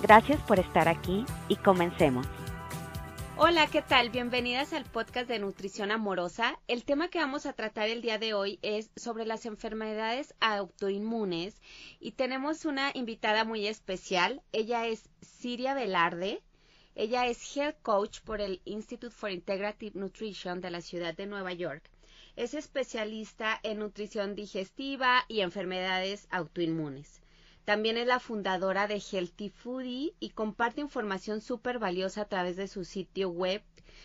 Gracias por estar aquí y comencemos. Hola, ¿qué tal? Bienvenidas al podcast de Nutrición Amorosa. El tema que vamos a tratar el día de hoy es sobre las enfermedades autoinmunes y tenemos una invitada muy especial. Ella es Siria Velarde. Ella es Health Coach por el Institute for Integrative Nutrition de la ciudad de Nueva York. Es especialista en nutrición digestiva y enfermedades autoinmunes. También es la fundadora de Healthy Foodie y comparte información súper valiosa a través de su sitio web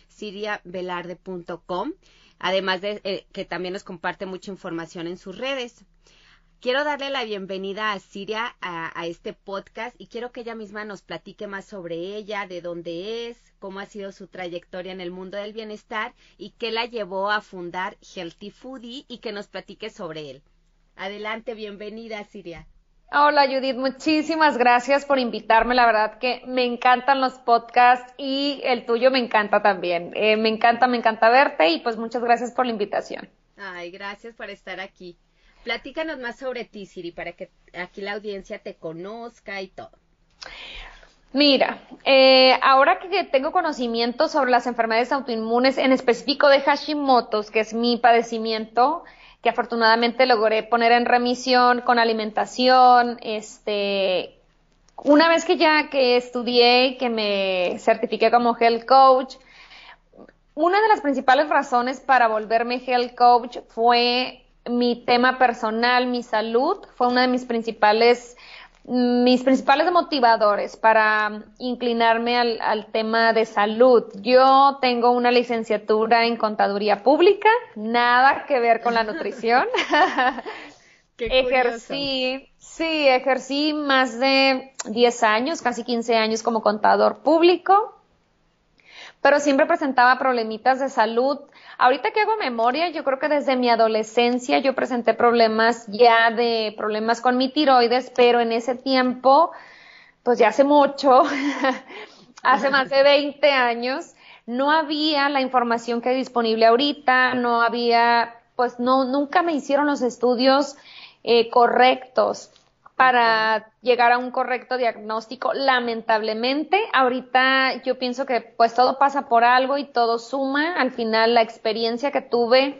siriavelarde.com, además de eh, que también nos comparte mucha información en sus redes. Quiero darle la bienvenida a Siria a, a, este podcast y quiero que ella misma nos platique más sobre ella, de dónde es, cómo ha sido su trayectoria en el mundo del bienestar y qué la llevó a fundar Healthy Foodie y que nos platique sobre él. Adelante, bienvenida, Siria. Hola Judith, muchísimas gracias por invitarme. La verdad que me encantan los podcasts y el tuyo me encanta también. Eh, me encanta, me encanta verte y pues muchas gracias por la invitación. Ay, gracias por estar aquí. Platícanos más sobre ti, Siri, para que aquí la audiencia te conozca y todo. Mira, eh, ahora que tengo conocimiento sobre las enfermedades autoinmunes, en específico de Hashimoto's, que es mi padecimiento, que afortunadamente logré poner en remisión con alimentación, este, una vez que ya que estudié, que me certifiqué como health coach, una de las principales razones para volverme health coach fue mi tema personal, mi salud, fue una de mis principales mis principales motivadores para inclinarme al, tema de salud. Yo tengo una licenciatura en contaduría pública, nada que ver con la nutrición. ejercí, sí, ejercí más de 10 años, casi 15 años como contador público, pero siempre presentaba problemitas de salud. Ahorita que hago memoria, yo creo que desde mi adolescencia yo presenté problemas ya de problemas con mi tiroides, pero en ese tiempo, pues ya hace mucho, hace más de 20 años, no había la información que hay disponible ahorita, no había, pues no, nunca me hicieron los estudios eh, correctos para llegar a un correcto diagnóstico. Lamentablemente, ahorita yo pienso que pues todo pasa por algo y todo suma. Al final, la experiencia que tuve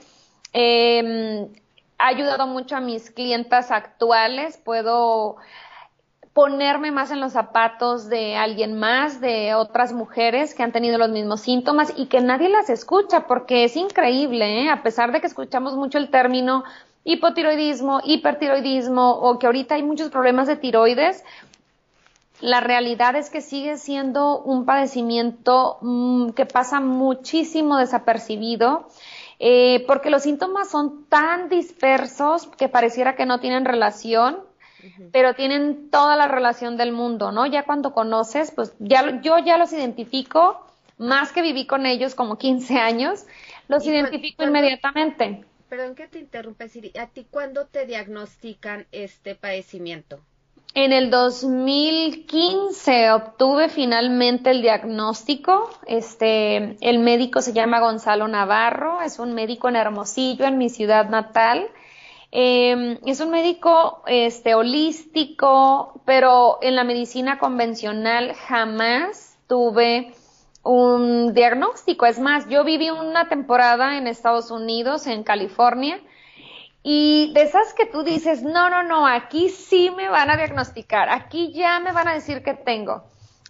eh, ha ayudado mucho a mis clientas actuales. Puedo ponerme más en los zapatos de alguien más, de otras mujeres que han tenido los mismos síntomas y que nadie las escucha, porque es increíble, ¿eh? a pesar de que escuchamos mucho el término hipotiroidismo, hipertiroidismo o que ahorita hay muchos problemas de tiroides, la realidad es que sigue siendo un padecimiento mm, que pasa muchísimo desapercibido. Eh, porque los síntomas son tan dispersos que pareciera que no tienen relación, pero tienen toda la relación del mundo, ¿no? Ya cuando conoces, pues ya yo ya los identifico, más que viví con ellos como 15 años, los identifico inmediatamente. Perdón que te interrumpa, Siri. ¿A ti cuándo te diagnostican este padecimiento? En el 2015 obtuve finalmente el diagnóstico. Este, el médico se llama Gonzalo Navarro, es un médico en Hermosillo, en mi ciudad natal. Eh, es un médico este, holístico, pero en la medicina convencional jamás tuve un diagnóstico. Es más, yo viví una temporada en Estados Unidos, en California, y de esas que tú dices, no, no, no, aquí sí me van a diagnosticar, aquí ya me van a decir que tengo.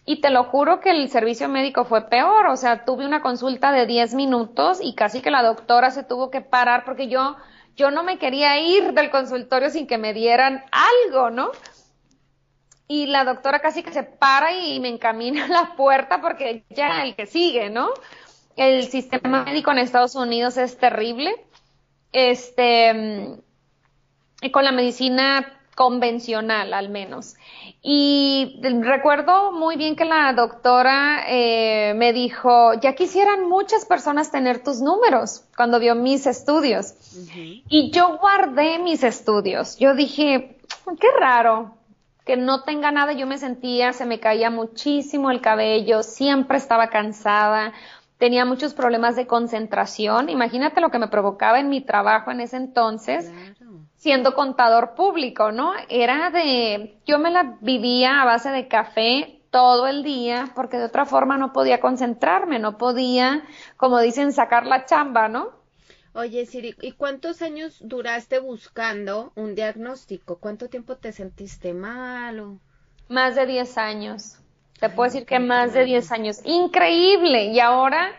Y te lo juro que el servicio médico fue peor, o sea, tuve una consulta de 10 minutos y casi que la doctora se tuvo que parar porque yo, yo no me quería ir del consultorio sin que me dieran algo, ¿no? Y la doctora casi que se para y me encamina a la puerta porque ya el que sigue, ¿no? El sistema médico en Estados Unidos es terrible. Este, y con la medicina convencional al menos. Y recuerdo muy bien que la doctora eh, me dijo, ya quisieran muchas personas tener tus números cuando vio mis estudios. Y yo guardé mis estudios. Yo dije, qué raro que no tenga nada. Yo me sentía, se me caía muchísimo el cabello, siempre estaba cansada. Tenía muchos problemas de concentración. Imagínate lo que me provocaba en mi trabajo en ese entonces siendo contador público, ¿no? Era de, yo me la vivía a base de café todo el día porque de otra forma no podía concentrarme, no podía, como dicen, sacar la chamba, ¿no? Oye, Siri, ¿y cuántos años duraste buscando un diagnóstico? ¿Cuánto tiempo te sentiste mal? Más de 10 años. Te puedo decir que más de 10 años. Increíble. Y ahora,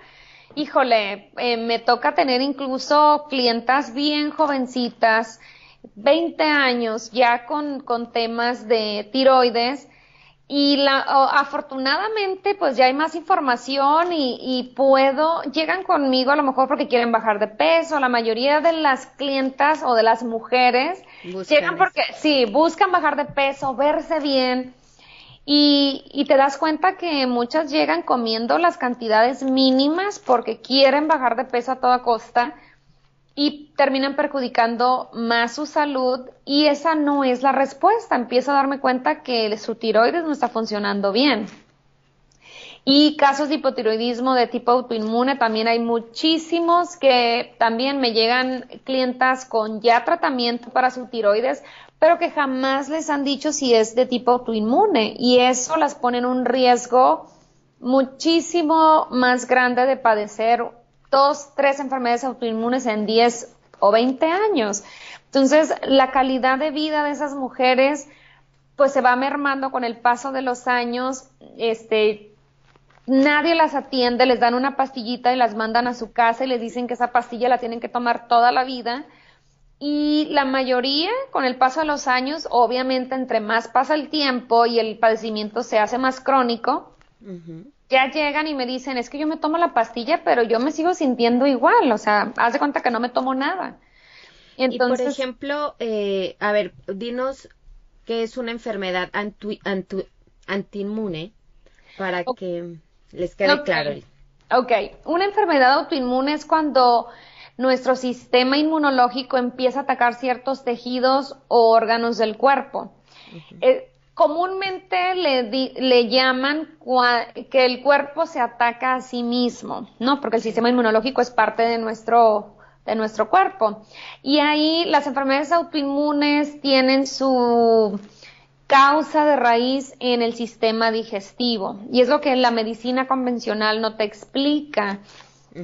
híjole, eh, me toca tener incluso clientas bien jovencitas 20 años ya con, con temas de tiroides y la, afortunadamente pues ya hay más información y, y, puedo, llegan conmigo a lo mejor porque quieren bajar de peso, la mayoría de las clientas o de las mujeres llegan porque sí, buscan bajar de peso, verse bien. Y, y te das cuenta que muchas llegan comiendo las cantidades mínimas porque quieren bajar de peso a toda costa y terminan perjudicando más su salud y esa no es la respuesta. Empiezo a darme cuenta que su tiroides no está funcionando bien. Y casos de hipotiroidismo de tipo autoinmune también hay muchísimos que también me llegan clientas con ya tratamiento para su tiroides, pero que jamás les han dicho si es de tipo autoinmune y eso las pone en un riesgo muchísimo más grande de padecer dos, tres enfermedades autoinmunes en 10 o 20 años. Entonces, la calidad de vida de esas mujeres, pues se va mermando con el paso de los años, este, nadie las atiende, les dan una pastillita y las mandan a su casa y les dicen que esa pastilla la tienen que tomar toda la vida. Y la mayoría, con el paso de los años, obviamente entre más pasa el tiempo y el padecimiento se hace más crónico, ya llegan y me dicen, es que yo me tomo la pastilla, pero yo me sigo sintiendo igual, o sea, haz de cuenta que no me tomo nada. Entonces, y por ejemplo, eh, a ver, dinos qué es una enfermedad anti, antiinmune para que les quede claro. Ok, una enfermedad autoinmune es cuando nuestro sistema inmunológico empieza a atacar ciertos tejidos o órganos del cuerpo comúnmente le, le llaman que el cuerpo se ataca a sí mismo, ¿no? Porque el sistema inmunológico es parte de nuestro, de nuestro cuerpo. Y ahí las enfermedades autoinmunes tienen su causa de raíz en el sistema digestivo. Y es lo que la medicina convencional no te explica.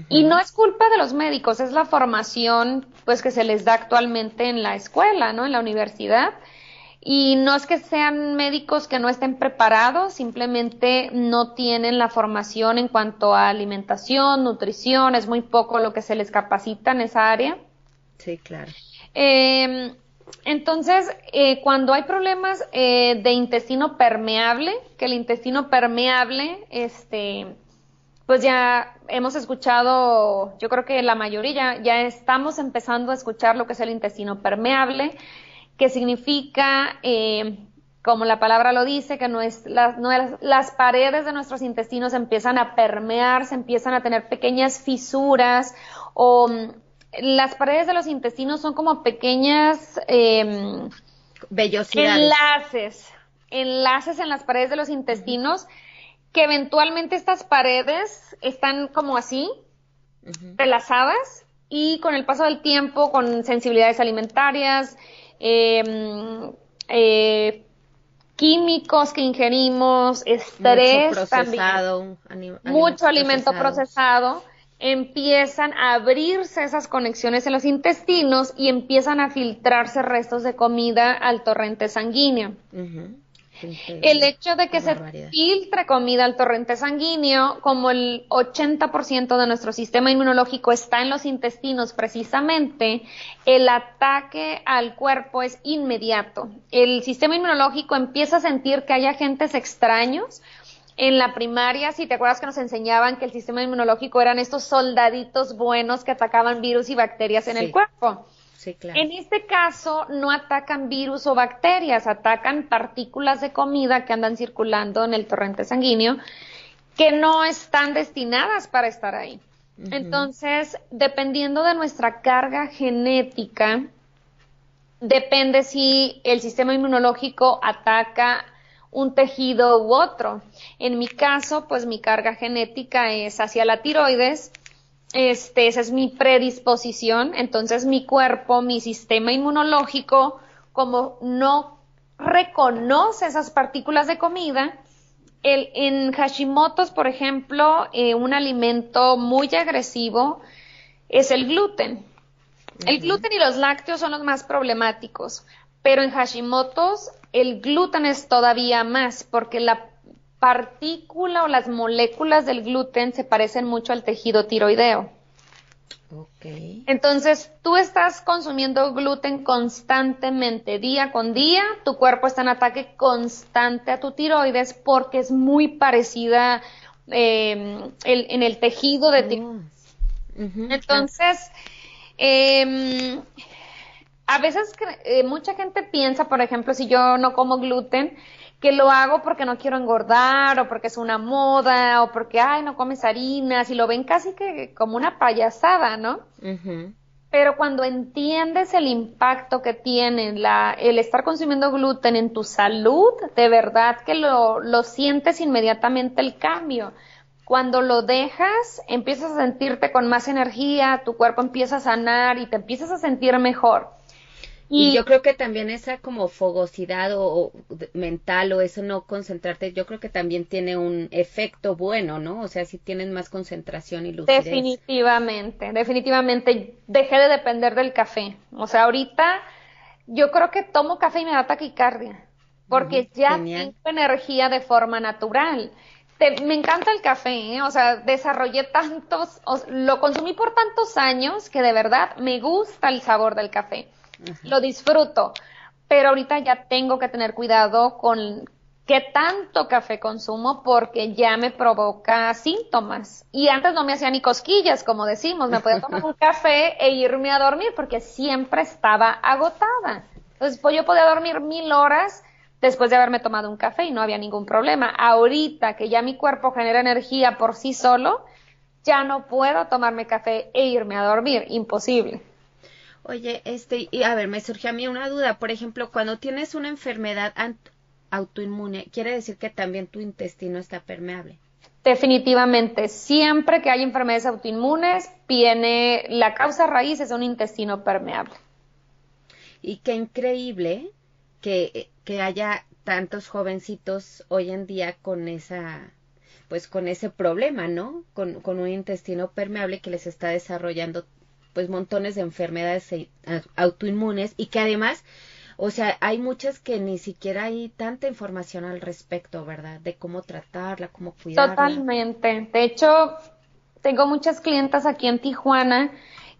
Y no es culpa de los médicos, es la formación pues que se les da actualmente en la escuela, ¿no? En la universidad y no es que sean médicos que no estén preparados, simplemente no tienen la formación en cuanto a alimentación, nutrición, es muy poco lo que se les capacita en esa área. Sí, claro. Eh, entonces, eh, cuando hay problemas eh, de intestino permeable, que el intestino permeable, este, pues ya hemos escuchado, yo creo que la mayoría ya estamos empezando a escuchar lo que es el intestino permeable que significa, eh, como la palabra lo dice, que no es, las, las paredes de nuestros intestinos empiezan a permear, se empiezan a tener pequeñas fisuras o mm, las paredes de los intestinos son como pequeñas eh, enlaces, enlaces en las paredes de los intestinos que eventualmente estas paredes están como así, relazadas y con el paso del tiempo, con sensibilidades alimentarias, Em, eh, químicos que ingerimos, estrés mucho procesado, mucho alimento procesado, empiezan a abrirse esas conexiones en los intestinos y empiezan a filtrarse restos de comida al torrente sanguíneo. El hecho de que se filtre comida al torrente sanguíneo, como el 80% de nuestro sistema inmunológico está en los intestinos precisamente, el ataque al cuerpo es inmediato. El sistema inmunológico empieza a sentir que hay agentes extraños. En la primaria, si te acuerdas que nos enseñaban que el sistema inmunológico eran estos soldaditos buenos que atacaban virus y bacterias en el cuerpo. Sí, claro. En este caso no atacan virus o bacterias, atacan partículas de comida que andan circulando en el torrente sanguíneo que no están destinadas para estar ahí. Entonces, dependiendo de nuestra carga genética, depende si el sistema inmunológico ataca un tejido u otro. En mi caso, pues mi carga genética es hacia la tiroides, este, esa es mi predisposición, entonces mi cuerpo, mi sistema inmunológico, como no reconoce esas partículas de comida, el, en Hashimoto's, por ejemplo, eh, un alimento muy agresivo es el gluten. El gluten y los lácteos son los más problemáticos, pero en Hashimoto's el gluten es todavía más porque la partícula o las moléculas del gluten se parecen mucho al tejido tiroideo. Okay. Entonces, tú estás consumiendo gluten constantemente, día con día, tu cuerpo está en ataque constante a tu tiroides porque es muy parecida eh, en el tejido de tiroides. Oh. Entonces, eh, a veces eh, mucha gente piensa, por ejemplo, si yo no como gluten, que lo hago porque no quiero engordar o porque es una moda o porque, ay, no comes harinas y lo ven casi que como una payasada, ¿no? Pero cuando entiendes el impacto que tiene la, el estar consumiendo gluten en tu salud, de verdad que lo, lo sientes inmediatamente el cambio. Cuando lo dejas, empiezas a sentirte con más energía, tu cuerpo empieza a sanar y te empiezas a sentir mejor. Y, yo creo que también esa como fogosidad o, mental o eso no concentrarte, yo creo que también tiene un efecto bueno, ¿no? O sea, si tienes más concentración y lucidez. Definitivamente, definitivamente. Dejé de depender del café. O sea, ahorita yo creo que tomo café y me da taquicardia, porque ya tengo energía de forma natural. me encanta el café, ¿eh? o sea, desarrollé tantos, lo consumí por tantos años que de verdad me gusta el sabor del café lo disfruto, pero ahorita ya tengo que tener cuidado con qué tanto café consumo porque ya me provoca síntomas. Y antes no me hacía ni cosquillas, como decimos, me podía tomar un café e irme a dormir porque siempre estaba agotada. Entonces, pues yo podía dormir mil horas después de haberme tomado un café y no había ningún problema. Ahorita que ya mi cuerpo genera energía por sí solo, ya no puedo tomarme café e irme a dormir. Imposible. Oye, este, y a ver, me surgió a mí una duda. Por ejemplo, cuando tienes una enfermedad autoinmune, quiere decir que también tu intestino está permeable. Definitivamente, siempre que hay enfermedades autoinmunes, viene la causa raíz es un intestino permeable. Y qué increíble que, que haya tantos jovencitos hoy en día con esa pues con ese problema, ¿no? Con, con un intestino permeable que les está desarrollando pues montones de enfermedades autoinmunes y que además, o sea, hay muchas que ni siquiera hay tanta información al respecto, ¿verdad? De cómo tratarla, cómo cuidarla. Totalmente. De hecho, tengo muchas clientas aquí en Tijuana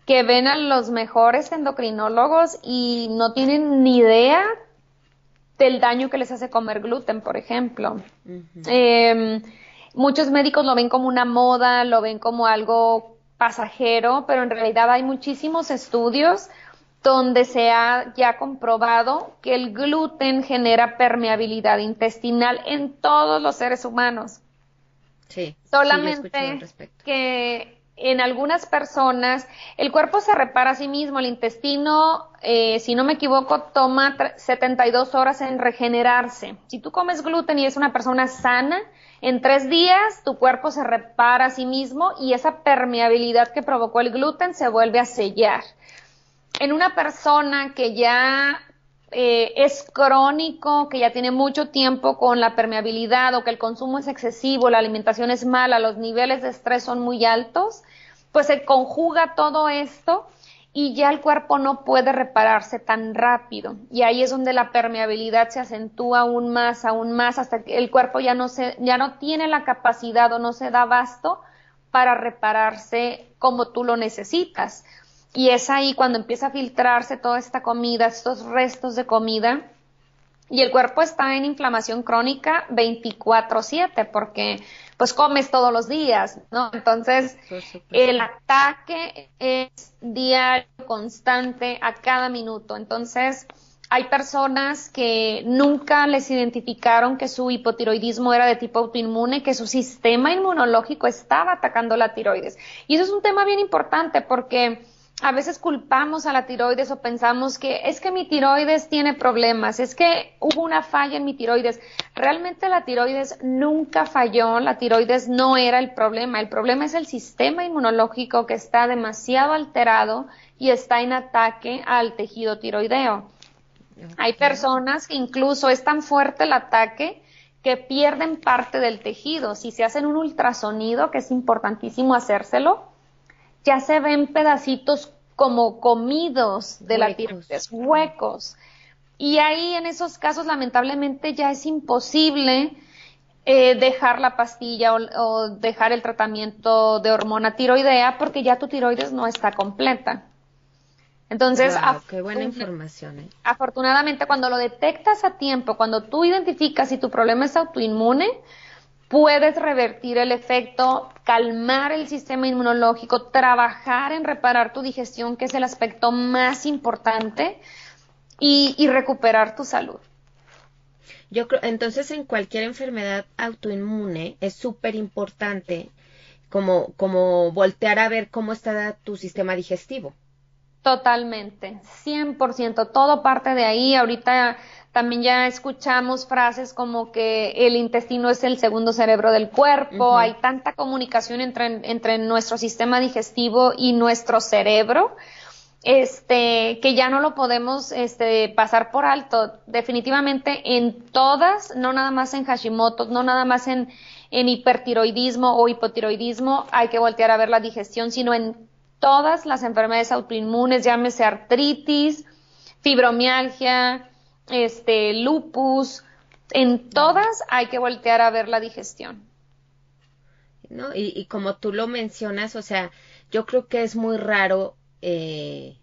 que ven a los mejores endocrinólogos y no tienen ni idea del daño que les hace comer gluten, por ejemplo. Em, muchos médicos lo ven como una moda, lo ven como algo pasajero, pero en realidad hay muchísimos estudios donde se ha ya comprobado que el gluten genera permeabilidad intestinal en todos los seres humanos. Sí. Solamente que en algunas personas el cuerpo se repara a sí mismo, el intestino, eh, si no me equivoco, toma 72 horas en regenerarse. Si tú comes gluten y es una persona sana, en tres días tu cuerpo se repara a sí mismo y esa permeabilidad que provocó el gluten se vuelve a sellar. En una persona que ya eh, es crónico, que ya tiene mucho tiempo con la permeabilidad o que el consumo es excesivo, la alimentación es mala, los niveles de estrés son muy altos, pues se conjuga todo esto y ya el cuerpo no puede repararse tan rápido. Y ahí es donde la permeabilidad se acentúa aún más, aún más, hasta que el cuerpo ya no, se, ya no tiene la capacidad o no se da abasto para repararse como tú lo necesitas. Y es ahí cuando empieza a filtrarse toda esta comida, estos restos de comida, y el cuerpo está en inflamación crónica 24/7 porque pues comes todos los días, ¿no? Entonces, el ataque es diario, constante, a cada minuto. Entonces, hay personas que nunca les identificaron que su hipotiroidismo era de tipo autoinmune, que su sistema inmunológico estaba atacando la tiroides. Y eso es un tema bien importante porque a veces culpamos a la tiroides o pensamos que es que mi tiroides tiene problemas, es que hubo una falla en mi tiroides. Realmente la tiroides nunca falló, la tiroides no era el problema, el problema es el sistema inmunológico que está demasiado alterado y está en ataque al tejido tiroideo. Hay personas que incluso es tan fuerte el ataque que pierden parte del tejido. Si se hacen un ultrasonido, que es importantísimo hacérselo, ya se ven pedacitos como comidos de la tiroides, huecos. Y ahí en esos casos lamentablemente ya es imposible eh, dejar la pastilla o, dejar el tratamiento de hormona tiroidea porque ya tu tiroides no está completa. Entonces, qué buena información. ¿eh? afortunadamente cuando lo detectas a tiempo, cuando tú identificas si tu problema es autoinmune, puedes revertir el efecto, calmar el sistema inmunológico, trabajar en reparar tu digestión, que es el aspecto más importante, y, recuperar tu salud. Yo creo, entonces en cualquier enfermedad autoinmune es súper importante como, como voltear a ver cómo está tu sistema digestivo. Totalmente, 100%, todo parte de ahí. Ahorita también ya escuchamos frases como que el intestino es el segundo cerebro del cuerpo, hay tanta comunicación entre, entre nuestro sistema digestivo y nuestro cerebro, este, que ya no lo podemos este, pasar por alto. Definitivamente en todas, no nada más en Hashimoto, no nada más en, en hipertiroidismo o hipotiroidismo, hay que voltear a ver la digestión, sino en todas las enfermedades autoinmunes, llámese artritis, fibromialgia, este, lupus, en todas hay que voltear a ver la digestión. ¿No? Y, y como tú lo mencionas, o sea, yo creo que es muy raro eh,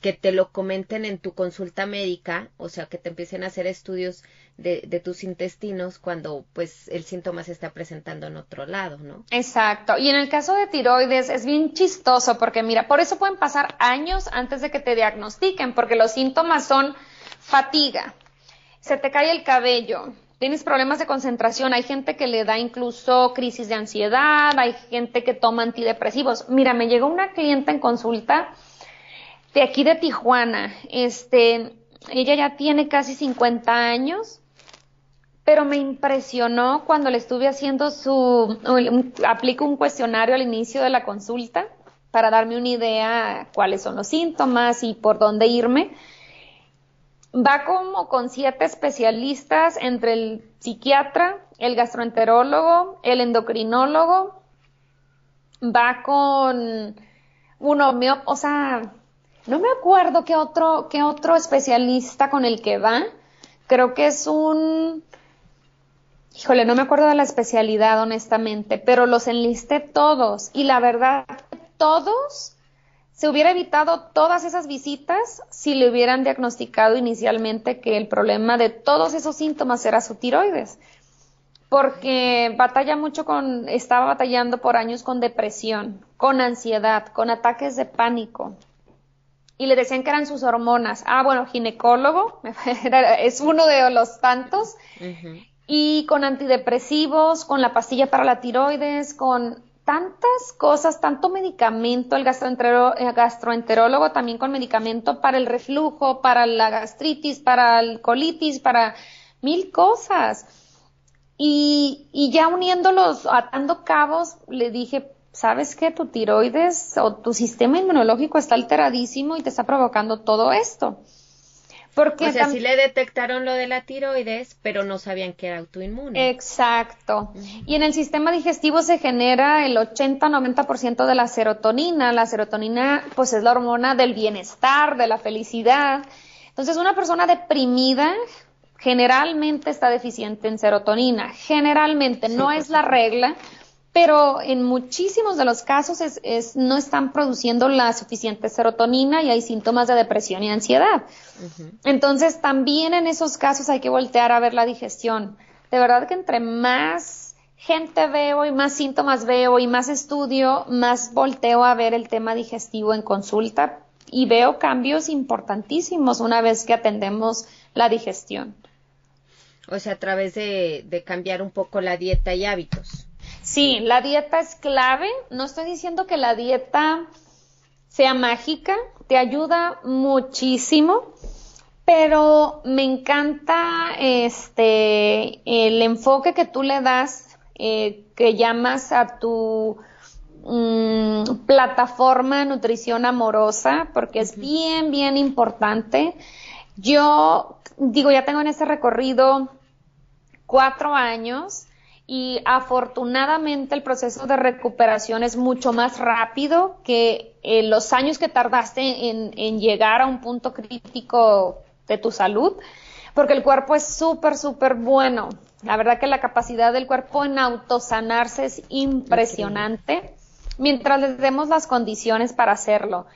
que te lo comenten en tu consulta médica, o sea, que te empiecen a hacer estudios de, de, tus intestinos cuando pues el síntoma se está presentando en otro lado, ¿no? Exacto. Y en el caso de tiroides es bien chistoso porque mira, por eso pueden pasar años antes de que te diagnostiquen, porque los síntomas son fatiga, se te cae el cabello, tienes problemas de concentración, hay gente que le da incluso crisis de ansiedad, hay gente que toma antidepresivos. Mira, me llegó una clienta en consulta de aquí de Tijuana, este, ella ya tiene casi 50 años, pero me impresionó cuando le estuve haciendo su, aplico un cuestionario al inicio de la consulta para darme una idea cuáles son los síntomas y por dónde irme va como con siete especialistas entre el psiquiatra, el gastroenterólogo, el endocrinólogo, va con uno, o sea, no me acuerdo qué otro, qué otro especialista con el que va. Creo que es un, híjole, no me acuerdo de la especialidad honestamente, pero los enlisté todos y la verdad, todos se hubiera evitado todas esas visitas si le hubieran diagnosticado inicialmente que el problema de todos esos síntomas era su tiroides. Porque batalla mucho con, estaba batallando por años con depresión, con ansiedad, con ataques de pánico. Y le decían que eran sus hormonas. Ah, bueno, ginecólogo, es uno de los tantos. Y con antidepresivos, con la pastilla para la tiroides, con tantas cosas, tanto medicamento, el gastroenterólogo también con medicamento para el reflujo, para la gastritis, para el colitis, para mil cosas. Y, y ya uniéndolos, atando cabos, le dije, ¿sabes qué? Tu tiroides o tu sistema inmunológico está alteradísimo y te está provocando todo esto. Porque o sea, sí le detectaron lo de la tiroides, pero no sabían que era autoinmune. Exacto. Y en el sistema digestivo se genera el 80-90% de la serotonina. La serotonina, pues, es la hormona del bienestar, de la felicidad. Entonces, una persona deprimida generalmente está deficiente en serotonina. Generalmente, no es la regla, pero en muchísimos de los casos es, no están produciendo la suficiente serotonina y hay síntomas de depresión y ansiedad. Entonces, también en esos casos hay que voltear a ver la digestión. De verdad que entre más gente veo y más síntomas veo y más estudio, más volteo a ver el tema digestivo en consulta y veo cambios importantísimos una vez que atendemos la digestión. O sea, a través de, de cambiar un poco la dieta y hábitos. Sí, la dieta es clave. No estoy diciendo que la dieta sea mágica, te ayuda muchísimo, pero me encanta este el enfoque que tú le das, eh, que llamas a tu mm, plataforma nutrición amorosa, porque es bien, bien importante. Yo digo, ya tengo en ese recorrido cuatro años y afortunadamente el proceso de recuperación es mucho más rápido que eh, los años que tardaste en, llegar a un punto crítico de tu salud, porque el cuerpo es súper, súper bueno. La verdad que la capacidad del cuerpo en autosanarse es impresionante mientras les demos las condiciones para hacerlo.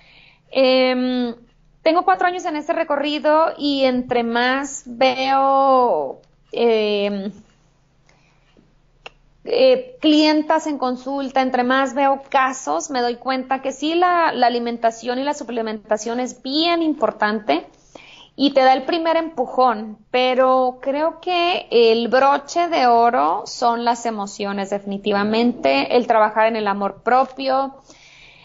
Em, tengo cuatro años en este recorrido y entre más veo eh, eh, clientas en consulta, entre más veo casos, me doy cuenta que sí, la, alimentación y la suplementación es bien importante y te da el primer empujón, pero creo que el broche de oro son las emociones, definitivamente, el trabajar en el amor propio.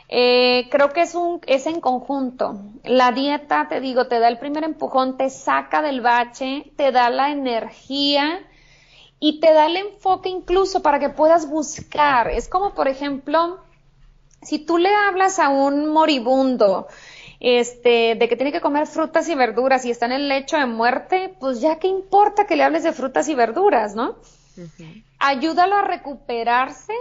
Eh, creo que es un, es en conjunto. La dieta, te digo, te da el primer empujón, te saca del bache, te da la energía, y te da el enfoque incluso para que puedas buscar. Es como, por ejemplo, si tú le hablas a un moribundo, este, de que tiene que comer frutas y verduras y está en el lecho de muerte, pues ya qué importa que le hables de frutas y verduras, ¿no? Ayúdalo a recuperarse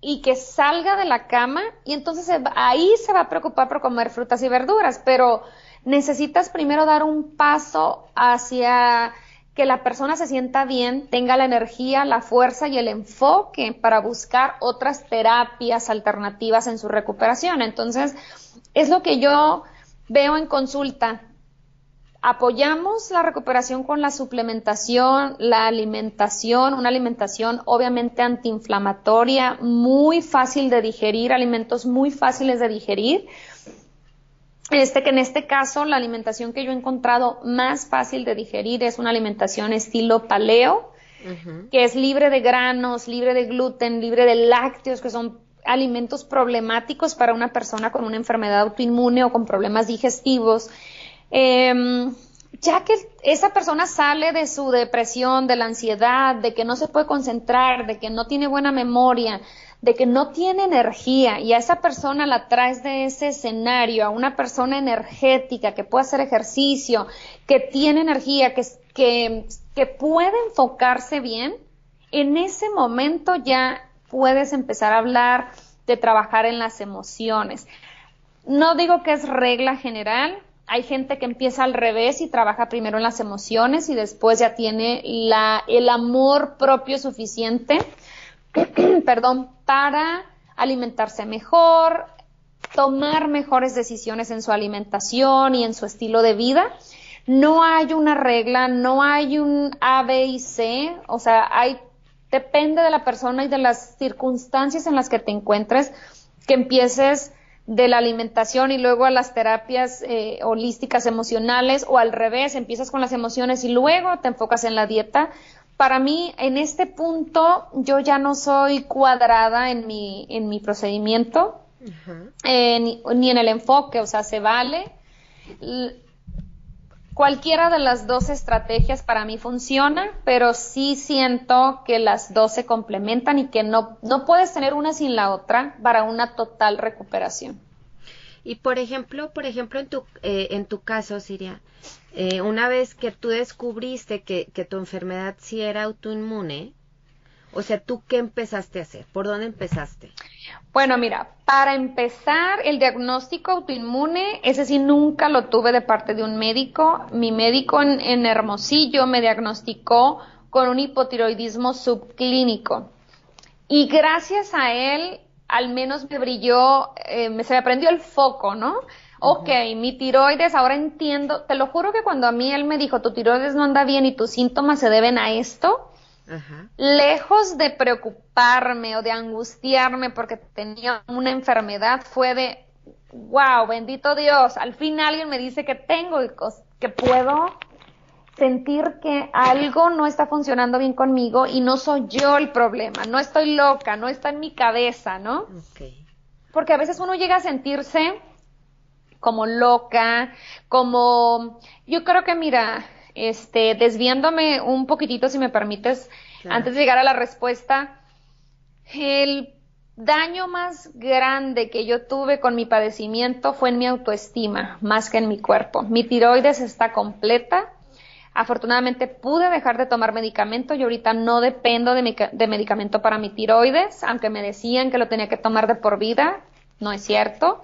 y que salga de la cama y entonces ahí se va a preocupar por comer frutas y verduras, pero necesitas primero dar un paso hacia que la persona se sienta bien, tenga la energía, la fuerza y el enfoque para buscar otras terapias alternativas en su recuperación. Entonces, es lo que yo veo en consulta. Apoyamos la recuperación con la suplementación, la alimentación, una alimentación obviamente antiinflamatoria, muy fácil de digerir, alimentos muy fáciles de digerir, este que en este caso la alimentación que yo he encontrado más fácil de digerir es una alimentación estilo paleo, que es libre de granos, libre de gluten, libre de lácteos, que son alimentos problemáticos para una persona con una enfermedad autoinmune o con problemas digestivos. Em, ya que esa persona sale de su depresión, de la ansiedad, de que no se puede concentrar, de que no tiene buena memoria, de que no tiene energía y a esa persona la traes de ese escenario, a una persona energética que puede hacer ejercicio, que tiene energía, que, que, que puede enfocarse bien, en ese momento ya puedes empezar a hablar de trabajar en las emociones. No digo que es regla general, hay gente que empieza al revés y trabaja primero en las emociones y después ya tiene la, el amor propio suficiente perdón, para alimentarse mejor, tomar mejores decisiones en su alimentación y en su estilo de vida. No hay una regla, no hay un A, B y C, o sea, hay, depende de la persona y de las circunstancias en las que te encuentres, que empieces de la alimentación y luego a las terapias eh, holísticas emocionales o al revés, empiezas con las emociones y luego te enfocas en la dieta para mí, en este punto, yo ya no soy cuadrada en mi, en mi procedimiento, eh, ni, en el enfoque, o sea, se vale. cualquiera de las dos estrategias para mí funciona, pero sí siento que las dos se complementan y que no, no puedes tener una sin la otra para una total recuperación. Y por ejemplo, por ejemplo, en tu, eh, en tu caso, Siria, eh, una vez que tú descubriste que, que, tu enfermedad sí era autoinmune, o sea, ¿tú qué empezaste a hacer? ¿Por dónde empezaste? Bueno, mira, para empezar, el diagnóstico autoinmune, ese sí nunca lo tuve de parte de un médico. Mi médico en, en Hermosillo me diagnosticó con un hipotiroidismo subclínico. Y gracias a él, al menos me brilló, eh, me, se me prendió el foco, ¿no? Ok, mi tiroides, ahora entiendo, te lo juro que cuando a mí él me dijo, tu tiroides no anda bien y tus síntomas se deben a esto, lejos de preocuparme o de angustiarme porque tenía una enfermedad, fue de, wow, bendito Dios, al fin alguien me dice que tengo, que puedo sentir que algo no está funcionando bien conmigo y no soy yo el problema, no estoy loca, no está en mi cabeza, ¿no? Porque a veces uno llega a sentirse como loca, como yo creo que mira, este, desviándome un poquitito si me permites, antes de llegar a la respuesta, el daño más grande que yo tuve con mi padecimiento fue en mi autoestima, más que en mi cuerpo. Mi tiroides está completa. Afortunadamente pude dejar de tomar medicamento y ahorita no dependo de, de medicamento para mi tiroides, aunque me decían que lo tenía que tomar de por vida, no es cierto.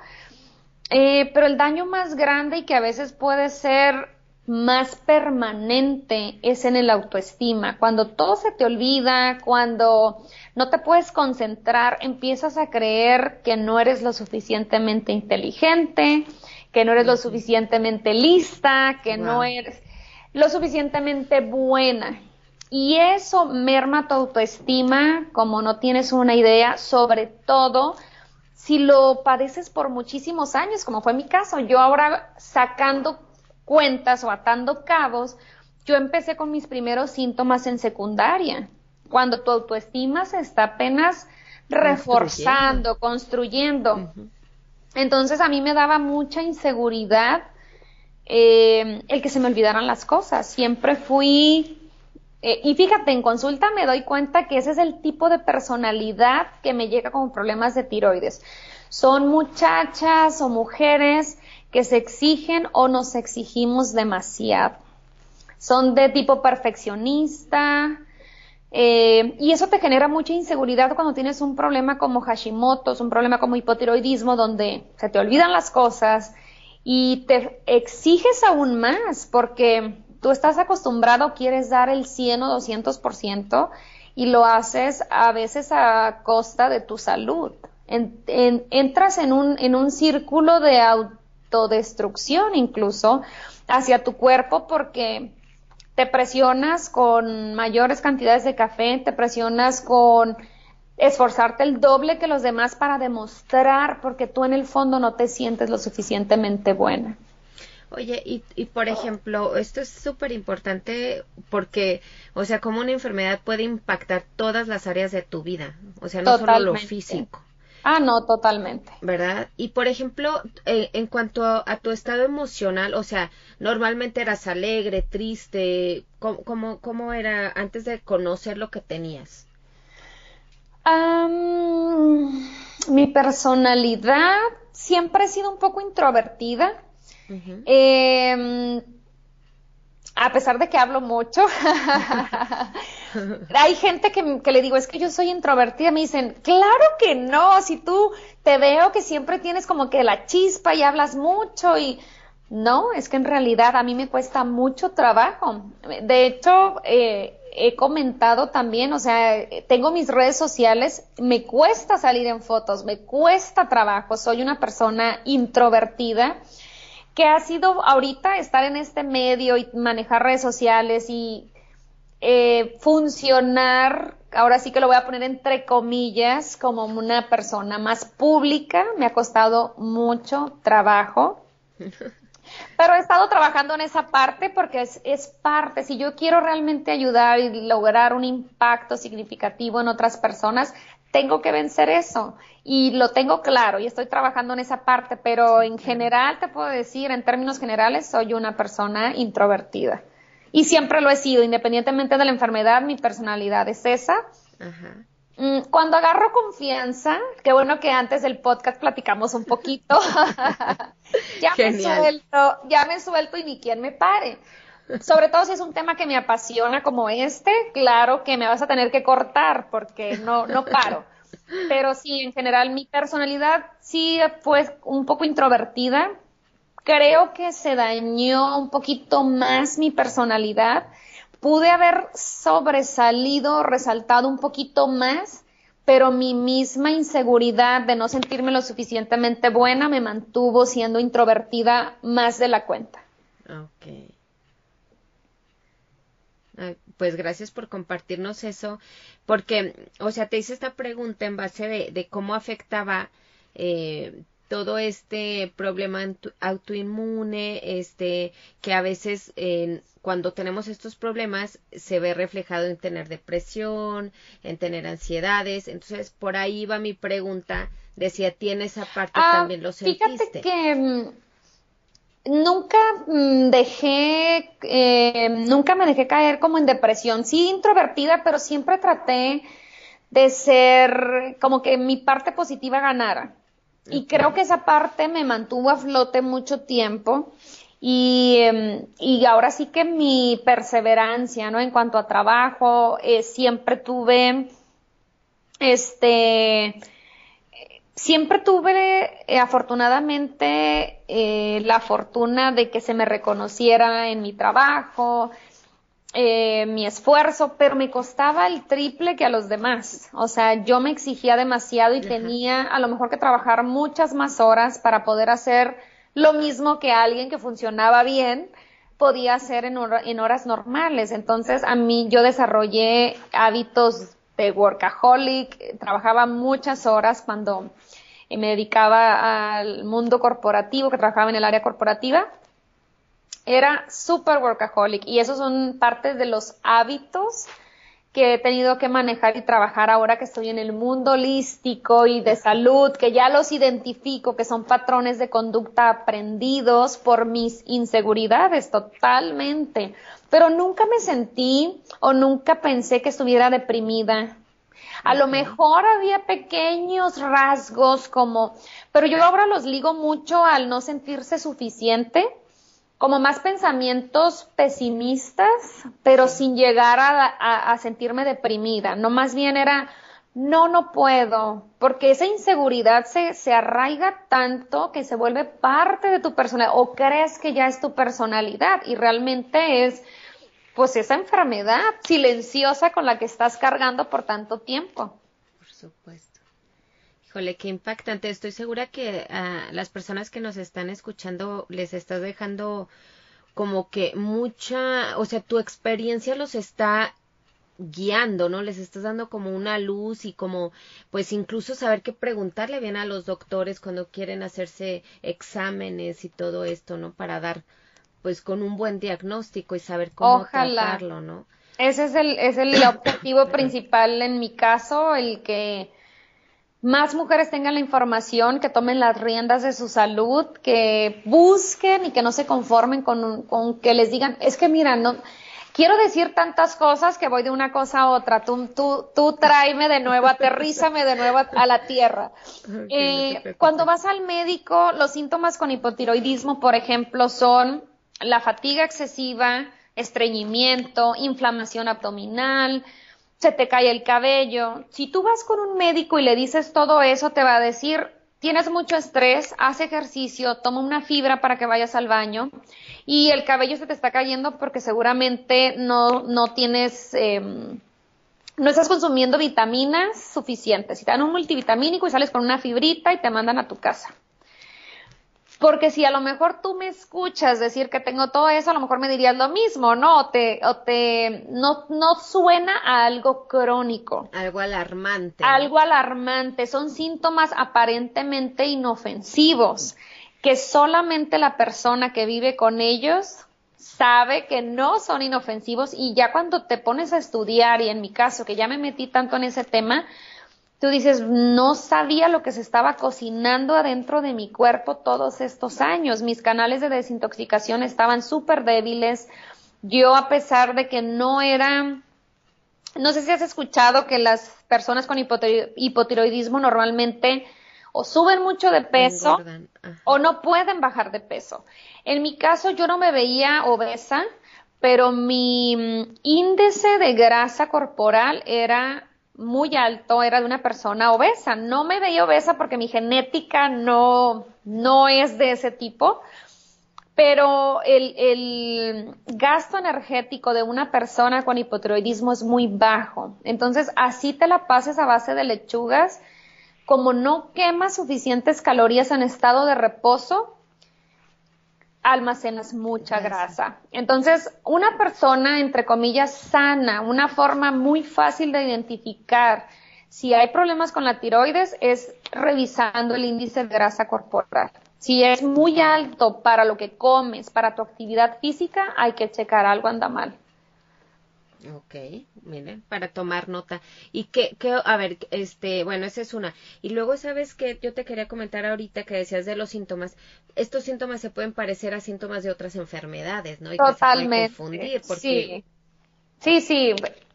Eh, pero el daño más grande y que a veces puede ser más permanente es en el autoestima. Cuando todo se te olvida, cuando no te puedes concentrar, empiezas a creer que no eres lo suficientemente inteligente, que no eres lo suficientemente lista, que no eres lo suficientemente buena. Y eso merma tu autoestima como no tienes una idea, sobre todo si lo padeces por muchísimos años, como fue mi caso. Yo ahora sacando cuentas o atando cabos, yo empecé con mis primeros síntomas en secundaria, cuando tu autoestima se está apenas reforzando, construyendo. Entonces a mí me daba mucha inseguridad eh, el que se me olvidaran las cosas. Siempre fui, eh, y fíjate, en consulta me doy cuenta que ese es el tipo de personalidad que me llega con problemas de tiroides. Son muchachas o mujeres que se exigen o nos exigimos demasiado. Son de tipo perfeccionista, eh, y eso te genera mucha inseguridad cuando tienes un problema como Hashimoto, un problema como hipotiroidismo, donde se te olvidan las cosas y te exiges aún más porque tú estás acostumbrado, quieres dar el 100 o 200% y lo haces a veces a costa de tu salud. entras en un, en un círculo de autodestrucción incluso hacia tu cuerpo porque te presionas con mayores cantidades de café, te presionas con esforzarte el doble que los demás para demostrar porque tú en el fondo no te sientes lo suficientemente buena. Oye, y, y por ejemplo, esto es súper importante porque, o sea, como una enfermedad puede impactar todas las áreas de tu vida, o sea, no solo lo físico. Ah, no, totalmente. ¿Verdad? Y por ejemplo, eh, en cuanto a, tu estado emocional, o sea, normalmente eras alegre, triste, ¿cómo, cómo, cómo era antes de conocer lo que tenías? Mi personalidad siempre ha sido un poco introvertida. eh, a pesar de que hablo mucho, hay gente que, le digo, es que yo soy introvertida, me dicen, claro que no, si tú te veo que siempre tienes como que la chispa y hablas mucho y no, es que en realidad a mí me cuesta mucho trabajo. De hecho, eh, he comentado también, o sea, tengo mis redes sociales, me cuesta salir en fotos, me cuesta trabajo, soy una persona introvertida que ha sido ahorita estar en este medio y manejar redes sociales y eh, funcionar, ahora sí que lo voy a poner entre comillas, como una persona más pública, me ha costado mucho trabajo. Pero he estado trabajando en esa parte porque es, es, parte, si yo quiero realmente ayudar y lograr un impacto significativo en otras personas, tengo que vencer eso y lo tengo claro y estoy trabajando en esa parte, pero en general te puedo decir, en términos generales, soy una persona introvertida. Y siempre lo he sido, independientemente de la enfermedad, mi personalidad es esa. Mm, cuando agarro confianza, qué bueno que antes del podcast platicamos un poquito, ya me suelto, ya me suelto y ni quien me pare. Sobre todo si es un tema que me apasiona como este, claro que me vas a tener que cortar porque no, no paro. Pero sí, en general mi personalidad sí fue un poco introvertida. Creo que se dañó un poquito más mi personalidad. Pude haber sobresalido, resaltado un poquito más, pero mi misma inseguridad de no sentirme lo suficientemente buena me mantuvo siendo introvertida más de la cuenta. Ok. Pues gracias por compartirnos eso, porque, o sea, te hice esta pregunta en base de, cómo afectaba eh, todo este problema autoinmune, este, que a veces cuando tenemos estos problemas se ve reflejado en tener depresión, en tener ansiedades. Entonces, por ahí va mi pregunta de si a ti en esa parte ah, también lo sentiste. Fíjate que mm, nunca mm, dejé, eh, nunca me dejé caer como en depresión. Sí, introvertida, pero siempre traté de ser como que mi parte positiva ganara. Y creo que esa parte me mantuvo a flote mucho tiempo. Y, em, y ahora sí que mi perseverancia, ¿no? En cuanto a trabajo, eh, siempre tuve, este, siempre tuve eh, afortunadamente eh, la fortuna de que se me reconociera en mi trabajo, eh, mi esfuerzo, pero me costaba el triple que a los demás. O sea, yo me exigía demasiado y tenía a lo mejor que trabajar muchas más horas para poder hacer lo mismo que alguien que funcionaba bien podía hacer en, en horas normales. Entonces, a mí yo desarrollé hábitos de workaholic, trabajaba muchas horas cuando me dedicaba al mundo corporativo, que trabajaba en el área corporativa era super workaholic y esos son partes de los hábitos que he tenido que manejar y trabajar ahora que estoy en el mundo holístico y de salud, que ya los identifico, que son patrones de conducta aprendidos por mis inseguridades totalmente. Pero nunca me sentí o nunca pensé que estuviera deprimida. A lo mejor había pequeños rasgos como, pero yo ahora los ligo mucho al no sentirse suficiente como más pensamientos pesimistas, pero sin llegar a, sentirme deprimida. No más bien era, no, no puedo, porque esa inseguridad se, se arraiga tanto que se vuelve parte de tu personalidad o crees que ya es tu personalidad y realmente es pues esa enfermedad silenciosa con la que estás cargando por tanto tiempo. Por supuesto. Híjole, qué impactante. Estoy segura que a las personas que nos están escuchando les estás dejando como que mucha, o sea, tu experiencia los está guiando, ¿no? Les estás dando como una luz y como, pues incluso saber qué preguntarle bien a los doctores cuando quieren hacerse exámenes y todo esto, ¿no? Para dar, pues con un buen diagnóstico y saber cómo tratarlo, ¿no? Ese es el, es el objetivo principal en mi caso, el que más mujeres tengan la información, que tomen las riendas de su salud, que busquen y que no se conformen con, con que les digan, es que mira, no, quiero decir tantas cosas que voy de una cosa a otra, tú, tú, tú tráeme de nuevo, aterrízame de nuevo a la tierra. Eh, cuando vas al médico, los síntomas con hipotiroidismo, por ejemplo, son la fatiga excesiva, estreñimiento, inflamación abdominal, se te cae el cabello. Si tú vas con un médico y le dices todo eso, te va a decir, tienes mucho estrés, haz ejercicio, toma una fibra para que vayas al baño y el cabello se te está cayendo porque seguramente no, no tienes, em, no estás consumiendo vitaminas suficientes. Si te dan un multivitamínico y sales con una fibrita y te mandan a tu casa. Porque si a lo mejor tú me escuchas decir que tengo todo eso, a lo mejor me dirías lo mismo, ¿no? O te, o te, no, no suena a algo crónico. Algo alarmante. Algo alarmante. Son síntomas aparentemente inofensivos, que solamente la persona que vive con ellos sabe que no son inofensivos y ya cuando te pones a estudiar, y en mi caso, que ya me metí tanto en ese tema, tú dices, no sabía lo que se estaba cocinando adentro de mi cuerpo todos estos años. Mis canales de desintoxicación estaban súper débiles. Yo, a pesar de que no era, no sé si has escuchado que las personas con hipotiroidismo normalmente o suben mucho de peso o no pueden bajar de peso. En mi caso, yo no me veía obesa, pero mi mm, índice de grasa corporal era muy alto, era de una persona obesa. No me veía obesa porque mi genética no, no es de ese tipo, pero el, el, gasto energético de una persona con hipotiroidismo es muy bajo. Entonces, así te la pases a base de lechugas, como no quemas suficientes calorías en estado de reposo, almacenas mucha grasa. Entonces, una persona, entre comillas, sana, una forma muy fácil de identificar si hay problemas con la tiroides es revisando el índice de grasa corporal. Si es muy alto para lo que comes, para tu actividad física, hay que checar algo anda mal. Ok, miren, para tomar nota. Y que, que, a ver, este, bueno, esa es una. Y luego, ¿sabes que Yo te quería comentar ahorita que decías de los síntomas. Estos síntomas se pueden parecer a síntomas de otras enfermedades, ¿no? Y Totalmente. Que se confundir porque... Sí, sí, sí.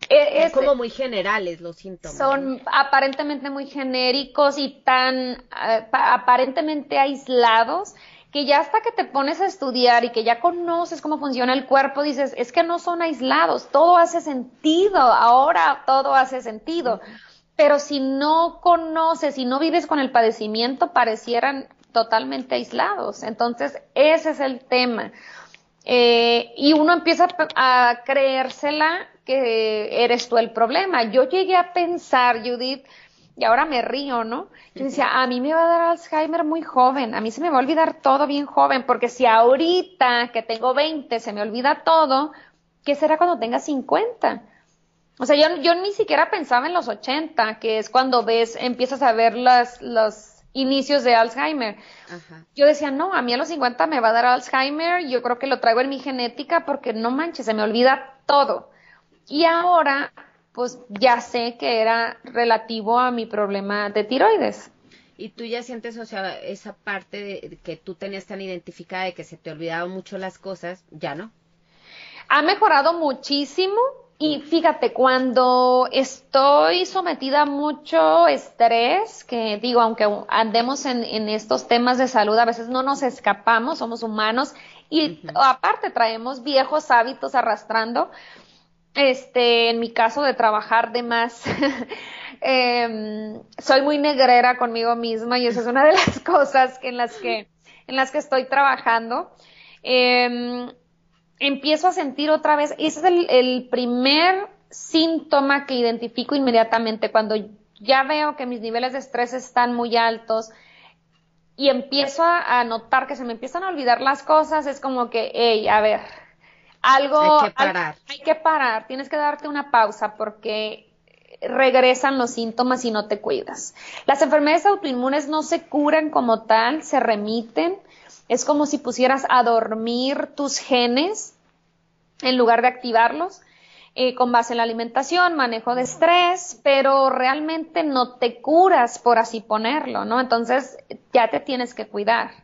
E, es, como muy generales los síntomas. Son aparentemente muy genéricos y tan eh, aparentemente aislados que ya hasta que te pones a estudiar y que ya conoces cómo funciona el cuerpo, dices, es que no son aislados, todo hace sentido, ahora todo hace sentido. Pero si no conoces, si no vives con el padecimiento, parecieran totalmente aislados. Entonces, ese es el tema. Eh, y uno empieza a creérsela que eres tú el problema. Yo llegué a pensar, Judith, y ahora me río, ¿no? Yo decía, a mí me va a dar Alzheimer muy joven, a mí se me va a olvidar todo bien joven, porque si ahorita que tengo 20 se me olvida todo, ¿qué será cuando tenga 50? O sea, yo, yo ni siquiera pensaba en los 80, que es cuando ves, empiezas a ver las, los inicios de Alzheimer. Yo decía, no, a mí a los 50 me va a dar Alzheimer, yo creo que lo traigo en mi genética porque no manches, se me olvida todo. Y ahora, pues ya sé que era relativo a mi problema de tiroides. Y tú ya sientes, o sea, esa parte de, que tú tenías tan identificada de que se te olvidaban mucho las cosas, ya no. Ha mejorado muchísimo y fíjate, cuando estoy sometida a mucho estrés, que digo, aunque andemos en, en estos temas de salud, a veces no nos escapamos, somos humanos y aparte traemos viejos hábitos arrastrando, este, en mi caso de trabajar de más, em, soy muy negrera conmigo misma y esa es una de las cosas en las que, en las que estoy trabajando. Em, empiezo a sentir otra vez, ese es el, primer síntoma que identifico inmediatamente cuando ya veo que mis niveles de estrés están muy altos y empiezo a, a notar que se me empiezan a olvidar las cosas, es como que, hey, a ver, algo hay que parar. Hay, que parar, tienes que darte una pausa porque regresan los síntomas y no te cuidas. Las enfermedades autoinmunes no se curan como tal, se remiten. Es como si pusieras a dormir tus genes en lugar de activarlos. Eh, con base en la alimentación, manejo de estrés, pero realmente no te curas, por así ponerlo, ¿no? Entonces ya te tienes que cuidar.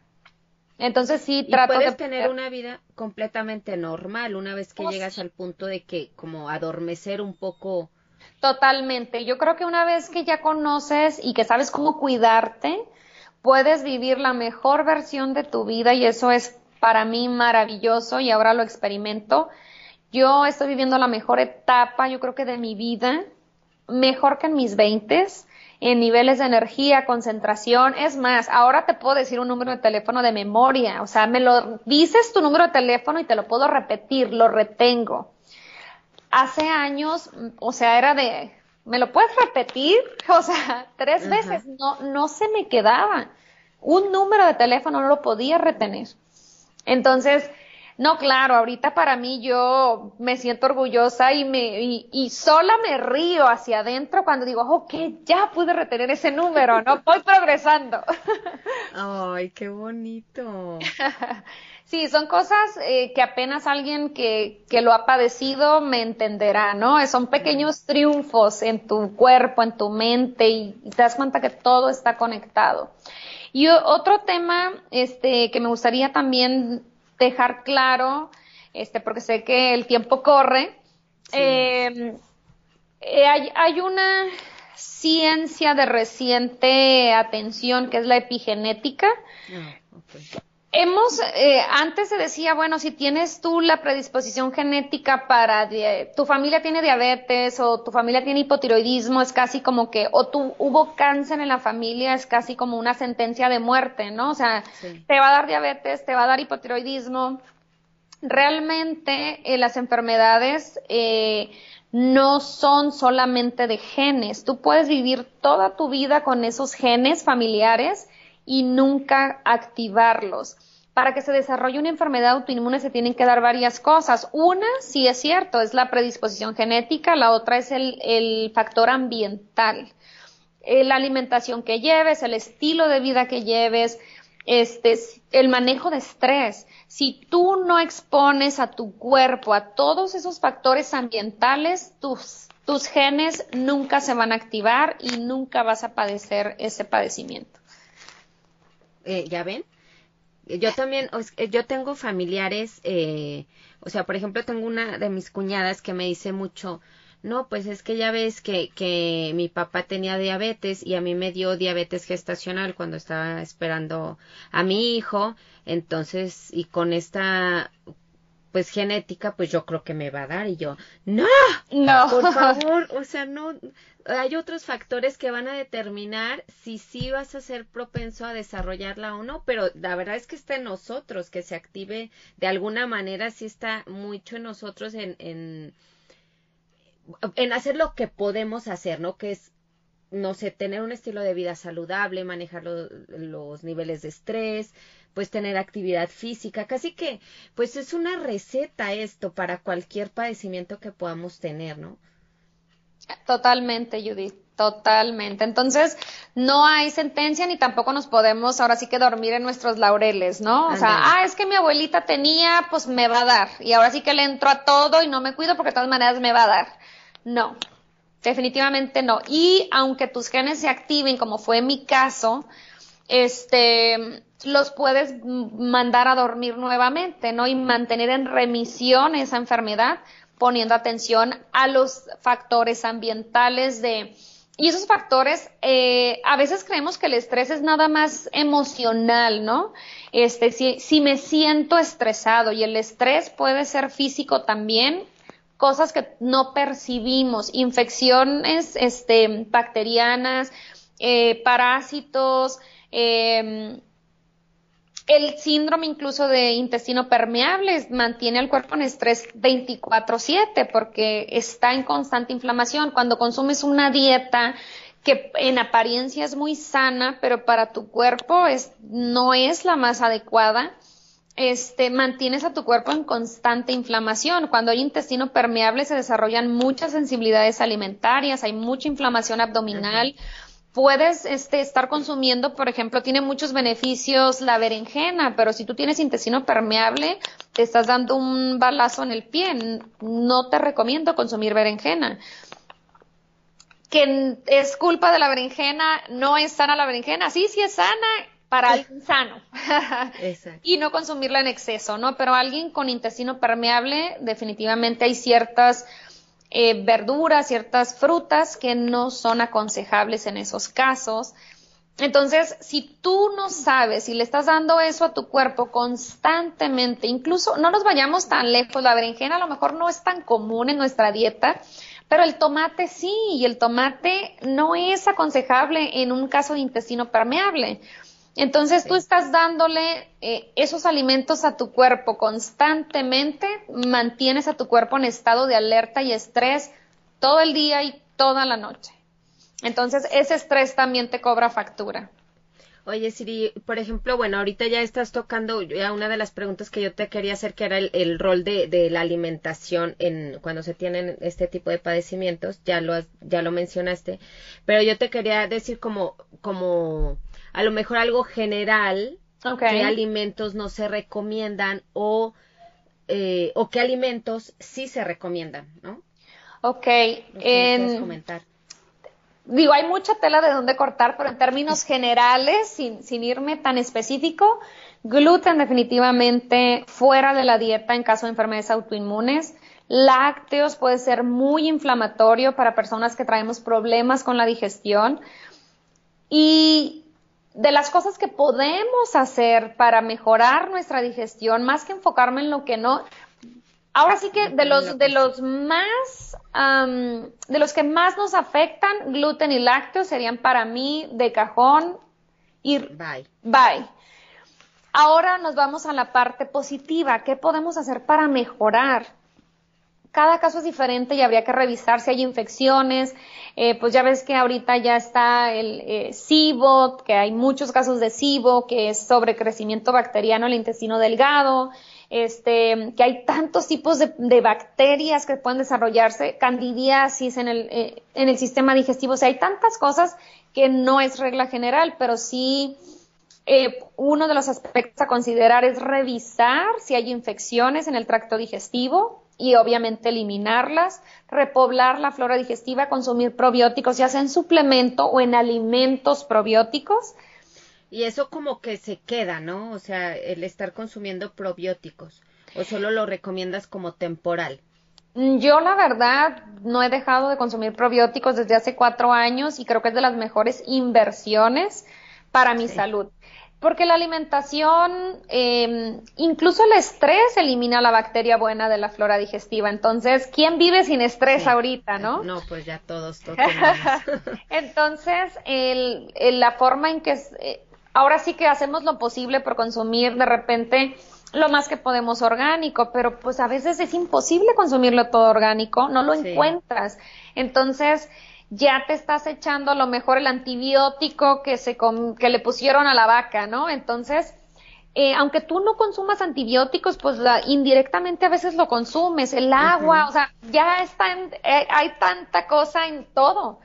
Entonces sí, trato puedes tener una vida completamente normal una vez que llegas al punto de que como adormecer un poco. Totalmente. Yo creo que una vez que ya conoces y que sabes cómo cuidarte, puedes vivir la mejor versión de tu vida y eso es para mí maravilloso y ahora lo experimento. Yo estoy viviendo la mejor etapa, yo creo que de mi vida, mejor que en mis veintes en niveles de energía, concentración. Es más, ahora te puedo decir un número de teléfono de memoria. O sea, me lo dices tu número de teléfono y te lo puedo repetir, lo retengo. Hace años, o sea, era de, ¿me lo puedes repetir? O sea, tres veces. No, no se me quedaba. Un número de teléfono no lo podía retener. Entonces, no, claro, ahorita para mí yo me siento orgullosa y me y, sola me río hacia adentro cuando digo, ok, ya pude retener ese número, ¿no? Voy progresando. Ay, qué bonito. Sí, son cosas eh, que apenas alguien que, que lo ha padecido me entenderá, ¿no? Son pequeños triunfos en tu cuerpo, en tu mente y, y te das cuenta que todo está conectado. Y otro tema este, que me gustaría también dejar claro, este, porque sé que el tiempo corre. Em, eh, hay, hay, una ciencia de reciente atención que es la epigenética. Ah, Hemos, eh, antes se decía, bueno, si tienes tú la predisposición genética para, tu familia tiene diabetes o tu familia tiene hipotiroidismo, es casi como que, o tú hubo cáncer en la familia, es casi como una sentencia de muerte, ¿no? O sea, te va a dar diabetes, te va a dar hipotiroidismo. Realmente eh, las enfermedades eh, no son solamente de genes. Tú puedes vivir toda tu vida con esos genes familiares y nunca activarlos. Para que se desarrolle una enfermedad autoinmune se tienen que dar varias cosas. Una, sí es cierto, es la predisposición genética, la otra es el, factor ambiental. Eh, la alimentación que lleves, el estilo de vida que lleves, este, el manejo de estrés. Si tú no expones a tu cuerpo a todos esos factores ambientales, tus, tus genes nunca se van a activar y nunca vas a padecer ese padecimiento. Eh, ¿ya ven? Yo también, yo tengo familiares, eh, o sea, por ejemplo, tengo una de mis cuñadas que me dice mucho, no, pues es que ya ves que, que mi papá tenía diabetes y a mí me dio diabetes gestacional cuando estaba esperando a mi hijo, entonces, y con esta pues genética, pues yo creo que me va a dar y yo, no, no, por favor, o sea, no, hay otros factores que van a determinar si sí vas a ser propenso a desarrollarla o no, pero la verdad es que está en nosotros, que se active de alguna manera, sí está mucho en nosotros en, en, en hacer lo que podemos hacer, ¿no? Que es no sé, tener un estilo de vida saludable, manejar los niveles de estrés, pues tener actividad física, casi que pues es una receta esto para cualquier padecimiento que podamos tener, ¿no? Totalmente, Judith, totalmente. Entonces, no hay sentencia ni tampoco nos podemos ahora sí que dormir en nuestros laureles, ¿no? O sea, ah, es que mi abuelita tenía, pues me va a dar. Y ahora sí que le entro a todo y no me cuido porque de todas maneras me va a dar. No, definitivamente no. Y aunque tus genes se activen, como fue mi caso, este, los puedes mandar a dormir nuevamente, ¿no? Y mantener en remisión esa enfermedad poniendo atención a los factores ambientales de... Y esos factores, eh, a veces creemos que el estrés es nada más emocional, ¿no? Este, si, si me siento estresado y el estrés puede ser físico también, cosas que no percibimos, infecciones, este, bacterianas, eh, parásitos, eh, el síndrome incluso de intestino permeable mantiene al cuerpo en estrés 24/7 porque está en constante inflamación. Cuando consumes una dieta que en apariencia es muy sana, pero para tu cuerpo es, no es la más adecuada, este, mantienes a tu cuerpo en constante inflamación. Cuando hay intestino permeable se desarrollan muchas sensibilidades alimentarias, hay mucha inflamación abdominal puedes este, estar consumiendo, por ejemplo, tiene muchos beneficios la berenjena, pero si tú tienes intestino permeable, te estás dando un balazo en el pie. No te recomiendo consumir berenjena. Que es culpa de la berenjena, no es sana la berenjena. Sí, sí es sana para alguien sano. y no consumirla en exceso, ¿no? Pero alguien con intestino permeable, definitivamente hay ciertas eh, verduras, ciertas frutas que no son aconsejables en esos casos. Entonces, si tú no sabes y le estás dando eso a tu cuerpo constantemente, incluso no nos vayamos tan lejos, la berenjena a lo mejor no es tan común en nuestra dieta, pero el tomate sí, y el tomate no es aconsejable en un caso de intestino permeable. Entonces tú estás dándole eh, esos alimentos a tu cuerpo constantemente, mantienes a tu cuerpo en estado de alerta y estrés todo el día y toda la noche. Entonces ese estrés también te cobra factura. Oye, Siri, por ejemplo, bueno, ahorita ya estás tocando ya una de las preguntas que yo te quería hacer, que era el, rol de, de, la alimentación en cuando se tienen este tipo de padecimientos, ya lo, ya lo mencionaste, pero yo te quería decir como, como a lo mejor algo general, qué alimentos no se recomiendan o, eh, o qué alimentos sí se recomiendan, ¿no? Ok. En... comentar. Digo, hay mucha tela de dónde cortar, pero en términos generales, sin, sin irme tan específico, gluten definitivamente fuera de la dieta en caso de enfermedades autoinmunes. Lácteos puede ser muy inflamatorio para personas que traemos problemas con la digestión. Y de las cosas que podemos hacer para mejorar nuestra digestión, más que enfocarme en lo que no. Ahora sí que de los, de los más, de los que más nos afectan, gluten y lácteos serían para mí de cajón y bye. Bye. Ahora nos vamos a la parte positiva. ¿Qué podemos hacer para mejorar? Cada caso es diferente y habría que revisar si hay infecciones. Eh, pues ya ves que ahorita ya está el eh, SIBO, que hay muchos casos de SIBO, que es sobrecrecimiento bacteriano en el intestino delgado, este, que hay tantos tipos de, bacterias que pueden desarrollarse, candidiasis en el, eh, en el sistema digestivo. O sea, hay tantas cosas que no es regla general, pero sí eh, uno de los aspectos a considerar es revisar si hay infecciones en el tracto digestivo y obviamente eliminarlas, repoblar la flora digestiva, consumir probióticos, ya sea en suplemento o en alimentos probióticos. Y eso como que se queda, ¿no? O sea, el estar consumiendo probióticos. ¿O solo lo recomiendas como temporal? Yo la verdad no he dejado de consumir probióticos desde hace cuatro años y creo que es de las mejores inversiones para mi salud. Porque la alimentación, eh, incluso el estrés elimina la bacteria buena de la flora digestiva. Entonces, ¿quién vive sin estrés ahorita, no? No, pues ya todos, todos Entonces, el, la forma en que, eh, ahora sí que hacemos lo posible por consumir de repente lo más que podemos orgánico, pero pues a veces es imposible consumirlo todo orgánico, no lo encuentras. Entonces, ya te estás echando a lo mejor el antibiótico que, se que le pusieron a la vaca, ¿no? Entonces, eh, aunque tú no consumas antibióticos, pues indirectamente a veces lo consumes, el agua, o sea, ya está, eh, hay tanta cosa en todo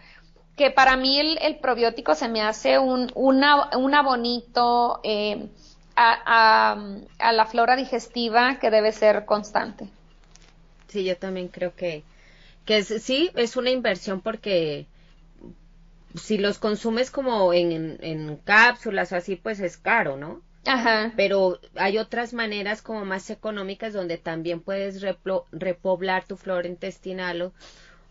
que para mí el, probiótico se me hace un, una, una bonito eh, a, a la flora digestiva que debe ser constante. Sí, yo también creo que que sí, es una inversión porque si los consumes como en, en, cápsulas o así, pues es caro, ¿no? Ajá. Pero hay otras maneras como más económicas donde también puedes repoblar tu flora intestinal o,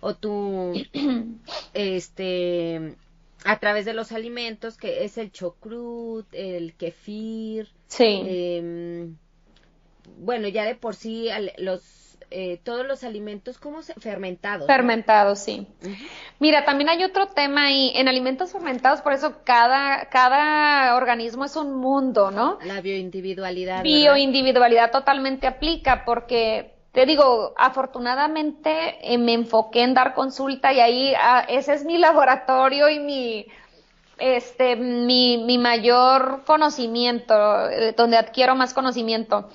o tu, este, a través de los alimentos, que es el chocrut, el kefir. Sí. Em, bueno, ya de por sí los eh, todos los alimentos como fermentados. Fermentados, sí. Mira, también hay otro tema ahí, en alimentos fermentados, por eso cada, cada organismo es un mundo, ¿no? La bioindividualidad. Bioindividualidad totalmente aplica, porque te digo, afortunadamente eh, me enfoqué en dar consulta y ahí ah, ese es mi laboratorio y mi este mi, mi mayor conocimiento, eh, donde adquiero más conocimiento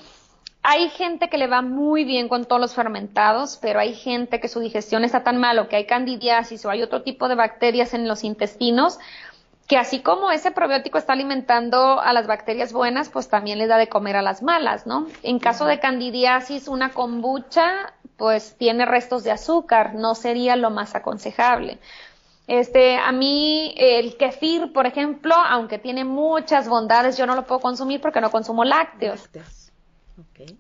hay gente que le va muy bien con todos los fermentados, pero hay gente que su digestión está tan malo que hay candidiasis o hay otro tipo de bacterias en los intestinos que así como ese probiótico está alimentando a las bacterias buenas, pues también le da de comer a las malas, ¿no? En caso de candidiasis, una kombucha, pues tiene restos de azúcar, no sería lo más aconsejable. Este, a mí el kefir, por ejemplo, aunque tiene muchas bondades, yo no lo puedo consumir porque no consumo lácteos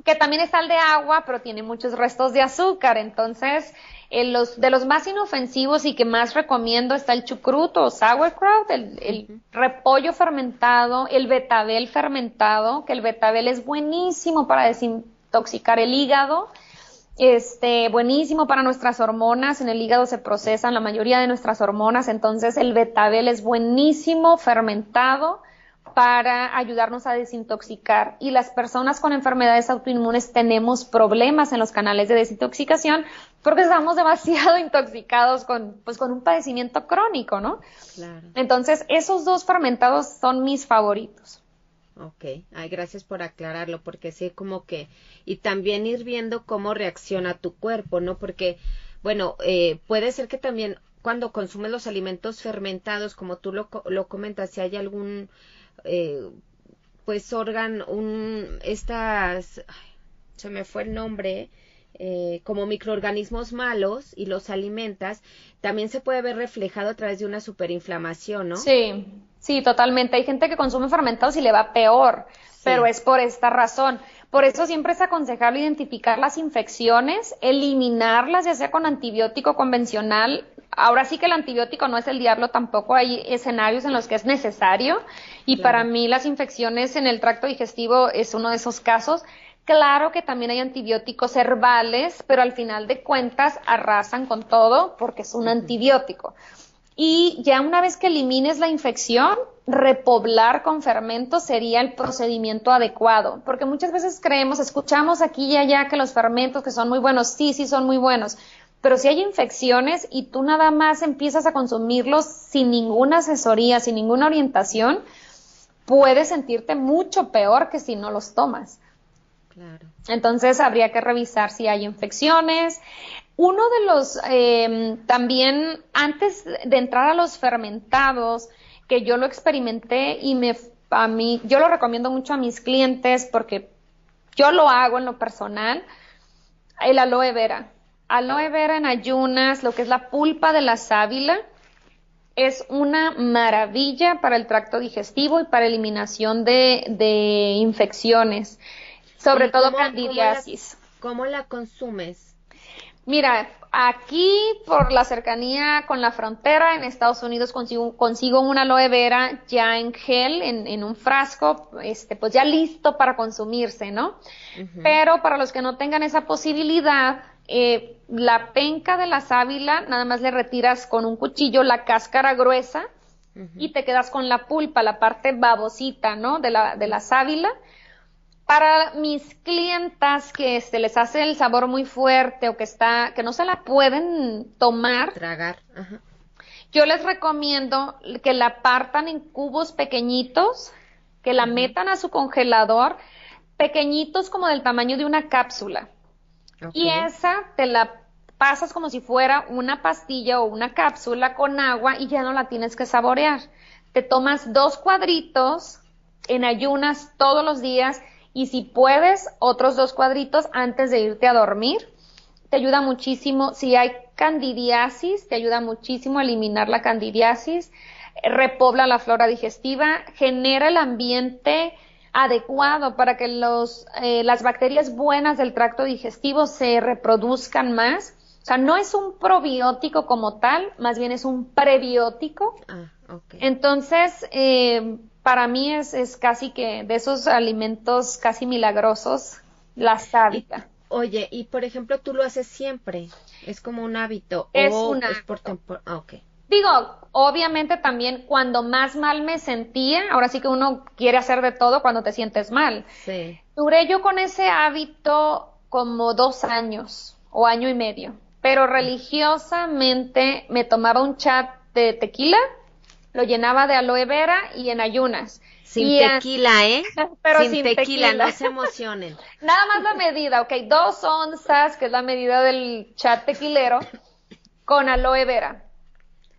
que también es sal de agua, pero tiene muchos restos de azúcar. Entonces, los, de los más inofensivos y que más recomiendo está el chucruto o sauerkraut, el, repollo fermentado, el betabel fermentado, que el betabel es buenísimo para desintoxicar el hígado. Este, buenísimo para nuestras hormonas, en el hígado se procesan la mayoría de nuestras hormonas, entonces el betabel es buenísimo fermentado para ayudarnos a desintoxicar. Y las personas con enfermedades autoinmunes tenemos problemas en los canales de desintoxicación porque estamos demasiado intoxicados con, pues, con un padecimiento crónico, ¿no? Claro. Entonces, esos dos fermentados son mis favoritos. Ok, Ay, gracias por aclararlo, porque sí, como que, y también ir viendo cómo reacciona tu cuerpo, ¿no? Porque, bueno, eh, puede ser que también cuando consumes los alimentos fermentados, como tú lo, lo comentas, si hay algún eh, pues organ un estas se me fue el nombre eh, como microorganismos malos y los alimentas, también se puede ver reflejado a través de una superinflamación, ¿no? Sí, sí, totalmente. Hay gente que consume fermentados y le va peor, pero es por esta razón. Por eso siempre es aconsejable identificar las infecciones, eliminarlas, ya sea con antibiótico convencional ahora sí que el antibiótico no es el diablo, tampoco hay escenarios en los que es necesario. Y para mí las infecciones en el tracto digestivo es uno de esos casos. Claro que también hay antibióticos herbales, pero al final de cuentas arrasan con todo porque es un antibiótico. Y ya una vez que elimines la infección, repoblar con fermentos sería el procedimiento adecuado, porque muchas veces creemos, escuchamos aquí y allá que los fermentos que son muy buenos, sí, sí son muy buenos, pero si hay infecciones y tú nada más empiezas a consumirlos sin ninguna asesoría, sin ninguna orientación, puedes sentirte mucho peor que si no los tomas. Claro. Entonces habría que revisar si hay infecciones. Uno de los, em, también antes de entrar a los fermentados, que yo lo experimenté y me, a mí, yo lo recomiendo mucho a mis clientes porque yo lo hago en lo personal, el aloe vera aloe vera en ayunas, lo que es la pulpa de la sábila, es una maravilla para el tracto digestivo y para eliminación de, infecciones, sobre todo candidiasis. ¿Cómo la consumes? Mira, aquí por la cercanía con la frontera en Estados Unidos consigo, consigo una aloe vera ya en gel, en, un frasco, este, pues ya listo para consumirse, ¿no? Pero para los que no tengan esa posibilidad, eh, la penca de la sábila, nada más le retiras con un cuchillo la cáscara gruesa y te quedas con la pulpa, la parte babosita, ¿no? De la, de la sábila. Para mis clientas que se les hace el sabor muy fuerte o que está, que no se la pueden tomar. Tragar. Yo les recomiendo que la partan en cubos pequeñitos, que la metan a su congelador, pequeñitos como del tamaño de una cápsula y esa te la pasas como si fuera una pastilla o una cápsula con agua y ya no la tienes que saborear. Te tomas dos cuadritos en ayunas todos los días y si puedes otros dos cuadritos antes de irte a dormir. Te ayuda muchísimo. Si hay candidiasis, te ayuda muchísimo a eliminar la candidiasis, repobla la flora digestiva, genera el ambiente adecuado para que los, eh, las bacterias buenas del tracto digestivo se reproduzcan más. O sea, no es un probiótico como tal, más bien es un prebiótico. Ah, Entonces, eh, para mí es, es, casi que de esos alimentos casi milagrosos, la sábila. Oye, y por ejemplo, tú lo haces siempre, es como un hábito. Es un hábito. por. Ah, okay. Digo, obviamente también cuando más mal me sentía, ahora sí que uno quiere hacer de todo cuando te sientes mal. Sí. Duré yo con ese hábito como dos años o año y medio, pero religiosamente me tomaba un chat de tequila, lo llenaba de aloe vera y en ayunas. Sin tequila, ¿eh? Pero sin, tequila, no se emocionen. Nada más la medida, ok, dos onzas, que es la medida del chat tequilero, con aloe vera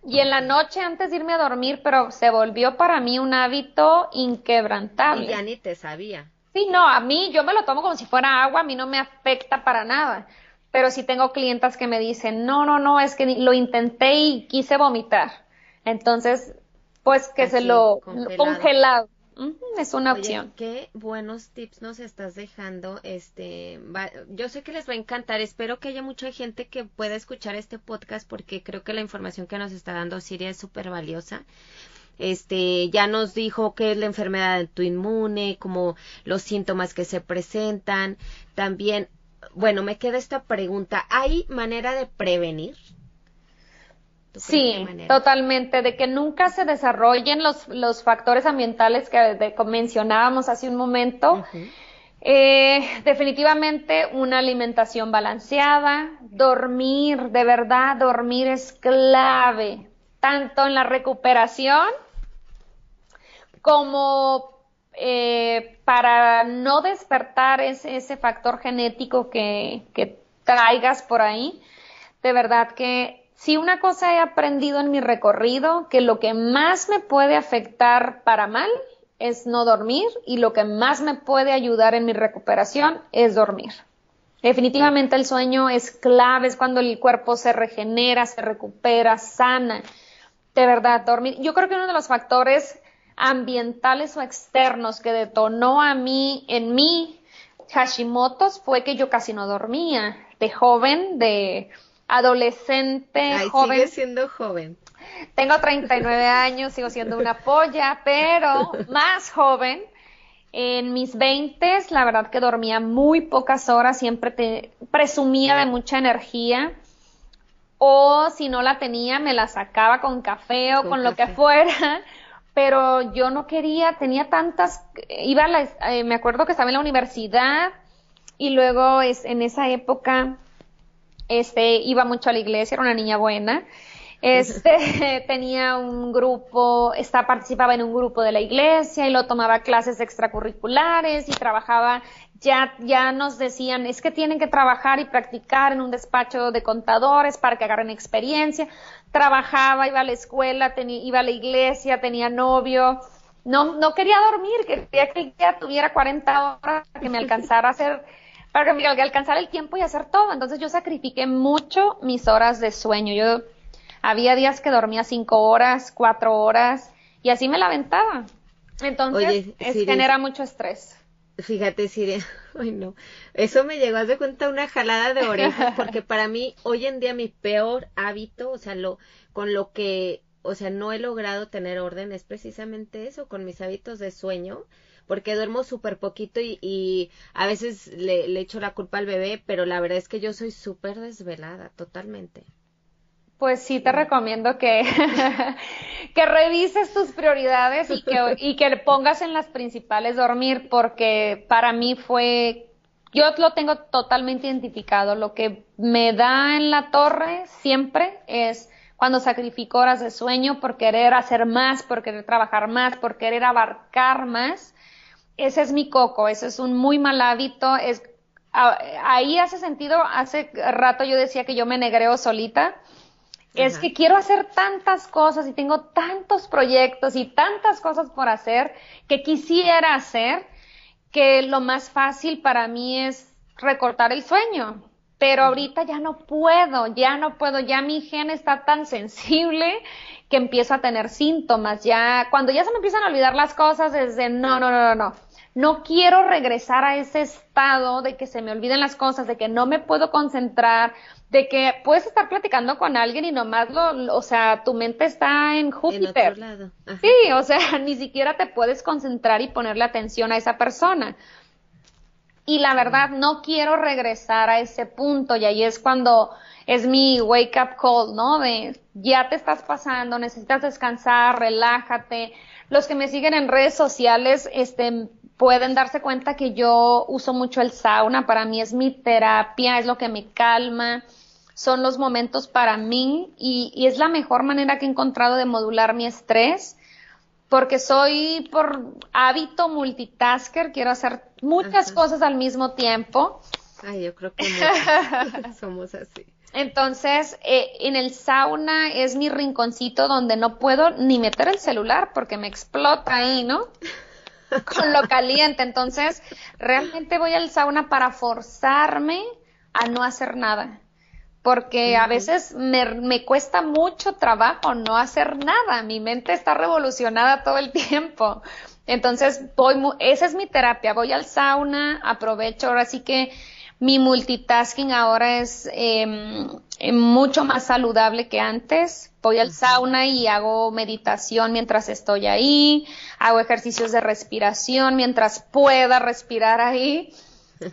y en la noche antes de irme a dormir, pero se volvió para mí un hábito inquebrantable. Y ya ni te sabía. Sí, no, a mí yo me lo tomo como si fuera agua, a mí no me afecta para nada. Pero sí tengo clientas que me dicen, no, no, no, es que lo intenté y quise vomitar. Entonces, pues que se lo congelado es una opción. Qué buenos tips nos estás dejando. Este, yo sé que les va a encantar. Espero que haya mucha gente que pueda escuchar este podcast porque creo que la información que nos está dando Siria es súper valiosa. Este, ya nos dijo qué es la enfermedad de inmune, como los síntomas que se presentan. También, bueno, me queda esta pregunta. ¿Hay manera de prevenir? Sí, totalmente, de que nunca se desarrollen los, los factores ambientales que mencionábamos hace un momento. Eh, definitivamente una alimentación balanceada, dormir, de verdad, dormir es clave, tanto en la recuperación como eh, para no despertar ese, ese factor genético que, que traigas por ahí. De verdad que si una cosa he aprendido en mi recorrido, que lo que más me puede afectar para mal es no dormir y lo que más me puede ayudar en mi recuperación es dormir. Definitivamente el sueño es clave, es cuando el cuerpo se regenera, se recupera, sana. De verdad, dormir. Yo creo que uno de los factores ambientales o externos que detonó a mí, en mí, Hashimoto's, fue que yo casi no dormía. De joven, de adolescente, Ay, joven. Sigue siendo joven. Tengo 39 años, sigo siendo una polla, pero más joven. En mis 20, la verdad que dormía muy pocas horas, siempre te presumía de mucha energía. O si no la tenía, me la sacaba con café o con, lo que fuera. Pero yo no quería, tenía tantas, iba a la, eh, me acuerdo que estaba en la universidad y luego es, en esa época, este, iba mucho a la iglesia, era una niña buena este, tenía un grupo, está, participaba en un grupo de la iglesia y lo tomaba clases extracurriculares y trabajaba, ya, ya nos decían, es que tienen que trabajar y practicar en un despacho de contadores para que agarren experiencia. Trabajaba, iba a la escuela, tenía, iba a la iglesia, tenía novio. No, no quería dormir, quería que ya tuviera 40 horas para que me alcanzara a hacer, para que me alcanzara el tiempo y hacer todo. Entonces yo sacrifiqué mucho mis horas de sueño. Yo, había días que dormía cinco horas, cuatro horas y así me la aventaba. Entonces, genera mucho estrés. Fíjate, Siria, ay no, eso me llegó a de cuenta una jalada de orejas, porque para mí hoy en día mi peor hábito, o sea, lo, con lo que, o sea, no he logrado tener orden es precisamente eso, con mis hábitos de sueño, porque duermo súper poquito y, y, a veces le, le echo la culpa al bebé, pero la verdad es que yo soy súper desvelada, totalmente. Pues sí te recomiendo que, que revises tus prioridades y que, y que pongas en las principales dormir, porque para mí fue, yo lo tengo totalmente identificado. Lo que me da en la torre siempre es cuando sacrifico horas de sueño por querer hacer más, por querer trabajar más, por querer abarcar más. Ese es mi coco, ese es un muy mal hábito. Es, ahí hace sentido, hace rato yo decía que yo me negreo solita es que quiero hacer tantas cosas y tengo tantos proyectos y tantas cosas por hacer que quisiera hacer que lo más fácil para mí es recortar el sueño. Pero ahorita ya no puedo, ya no puedo, ya mi gen está tan sensible que empiezo a tener síntomas. Ya, cuando ya se me empiezan a olvidar las cosas, desde no, no, no, no, no. No quiero regresar a ese estado de que se me olviden las cosas, de que no me puedo concentrar, de que puedes estar platicando con alguien y nomás lo, o sea, tu mente está en Júpiter. Sí, o sea, ni siquiera te puedes concentrar y ponerle atención a esa persona. Y la verdad, no quiero regresar a ese punto y ahí es cuando es mi wake up call, ¿no? De ya te estás pasando, necesitas descansar, relájate. Los que me siguen en redes sociales, este, pueden darse cuenta que yo uso mucho el sauna, para mí es mi terapia, es lo que me calma son los momentos para mí y, es la mejor manera que he encontrado de modular mi estrés porque soy por hábito multitasker, quiero hacer muchas cosas al mismo tiempo. Ay, yo creo que somos así. Entonces, eh, en el sauna es mi rinconcito donde no puedo ni meter el celular porque me explota ahí, ¿no? Con lo caliente. Entonces, realmente voy al sauna para forzarme a no hacer nada porque a veces me, me, cuesta mucho trabajo no hacer nada, mi mente está revolucionada todo el tiempo. Entonces, voy, esa es mi terapia, voy al sauna, aprovecho, ahora sí que mi multitasking ahora es em, mucho más saludable que antes. Voy al sauna y hago meditación mientras estoy ahí, hago ejercicios de respiración mientras pueda respirar ahí.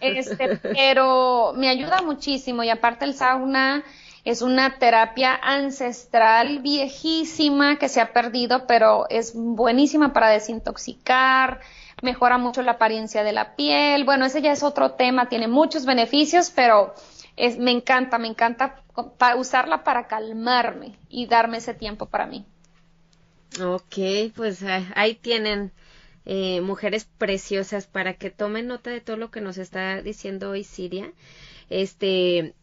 Este, pero me ayuda muchísimo y aparte el sauna es una terapia ancestral viejísima que se ha perdido, pero es buenísima para desintoxicar, mejora mucho la apariencia de la piel. Bueno, ese ya es otro tema, tiene muchos beneficios, pero es, me encanta, me encanta usarla para calmarme y darme ese tiempo para mí. Ok, pues eh, ahí tienen eh, mujeres preciosas para que tomen nota de todo lo que nos está diciendo hoy Siria. Este,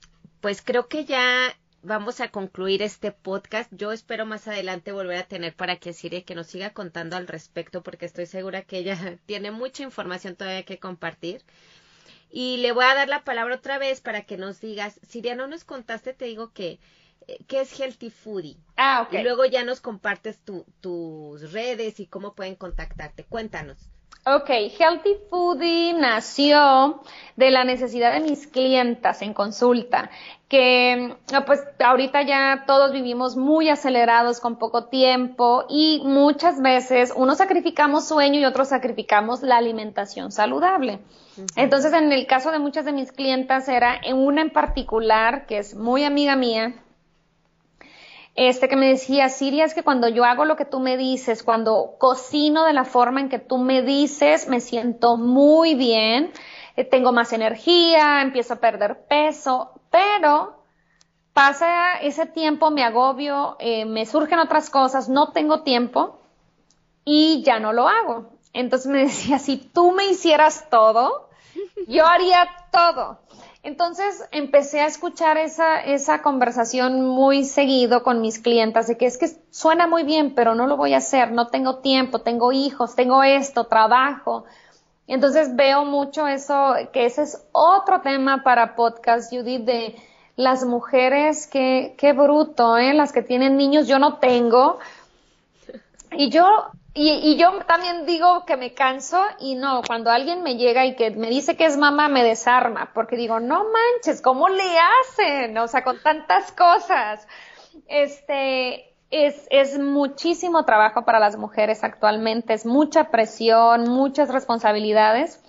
pues creo que ya vamos a concluir este podcast. Yo espero más adelante volver a tener para que Siria que nos siga contando al respecto porque estoy segura que ella tiene mucha información todavía que compartir. Y le voy a dar la palabra otra vez para que nos digas, Siria, no nos contaste, te digo que eh, qué es Healthy Foodie. Ah, ok. Y luego ya nos compartes tus redes y cómo pueden contactarte. Cuéntanos. Ok, Healthy Foodie nació de la necesidad de mis clientas en consulta, que pues ahorita ya todos vivimos muy acelerados con poco tiempo y muchas veces unos sacrificamos sueño y otros sacrificamos la alimentación saludable. Entonces, en el caso de muchas de mis clientas era en una en particular que es muy amiga mía, este que me decía, Siria, es que cuando yo hago lo que tú me dices, cuando cocino de la forma en que tú me dices, me siento muy bien, eh, tengo más energía, empiezo a perder peso, pero pasa ese tiempo, me agobio, eh, me surgen otras cosas, no tengo tiempo y ya no lo hago. Entonces me decía, si tú me hicieras todo, yo haría todo. Entonces empecé a escuchar esa, esa conversación muy seguido con mis clientas de que es que suena muy bien, pero no lo voy a hacer, no tengo tiempo, tengo hijos, tengo esto, trabajo. Entonces veo mucho eso, que ese es otro tema para podcast, Judith, de las mujeres, que, qué bruto, ¿eh? Las que tienen niños, yo no tengo. Y yo y, yo también digo que me canso y no, cuando alguien me llega y que me dice que es mamá, me desarma, porque digo, no manches, ¿cómo le hacen? O sea, con tantas cosas. Este, es, es muchísimo trabajo para las mujeres actualmente, es mucha presión, muchas responsabilidades.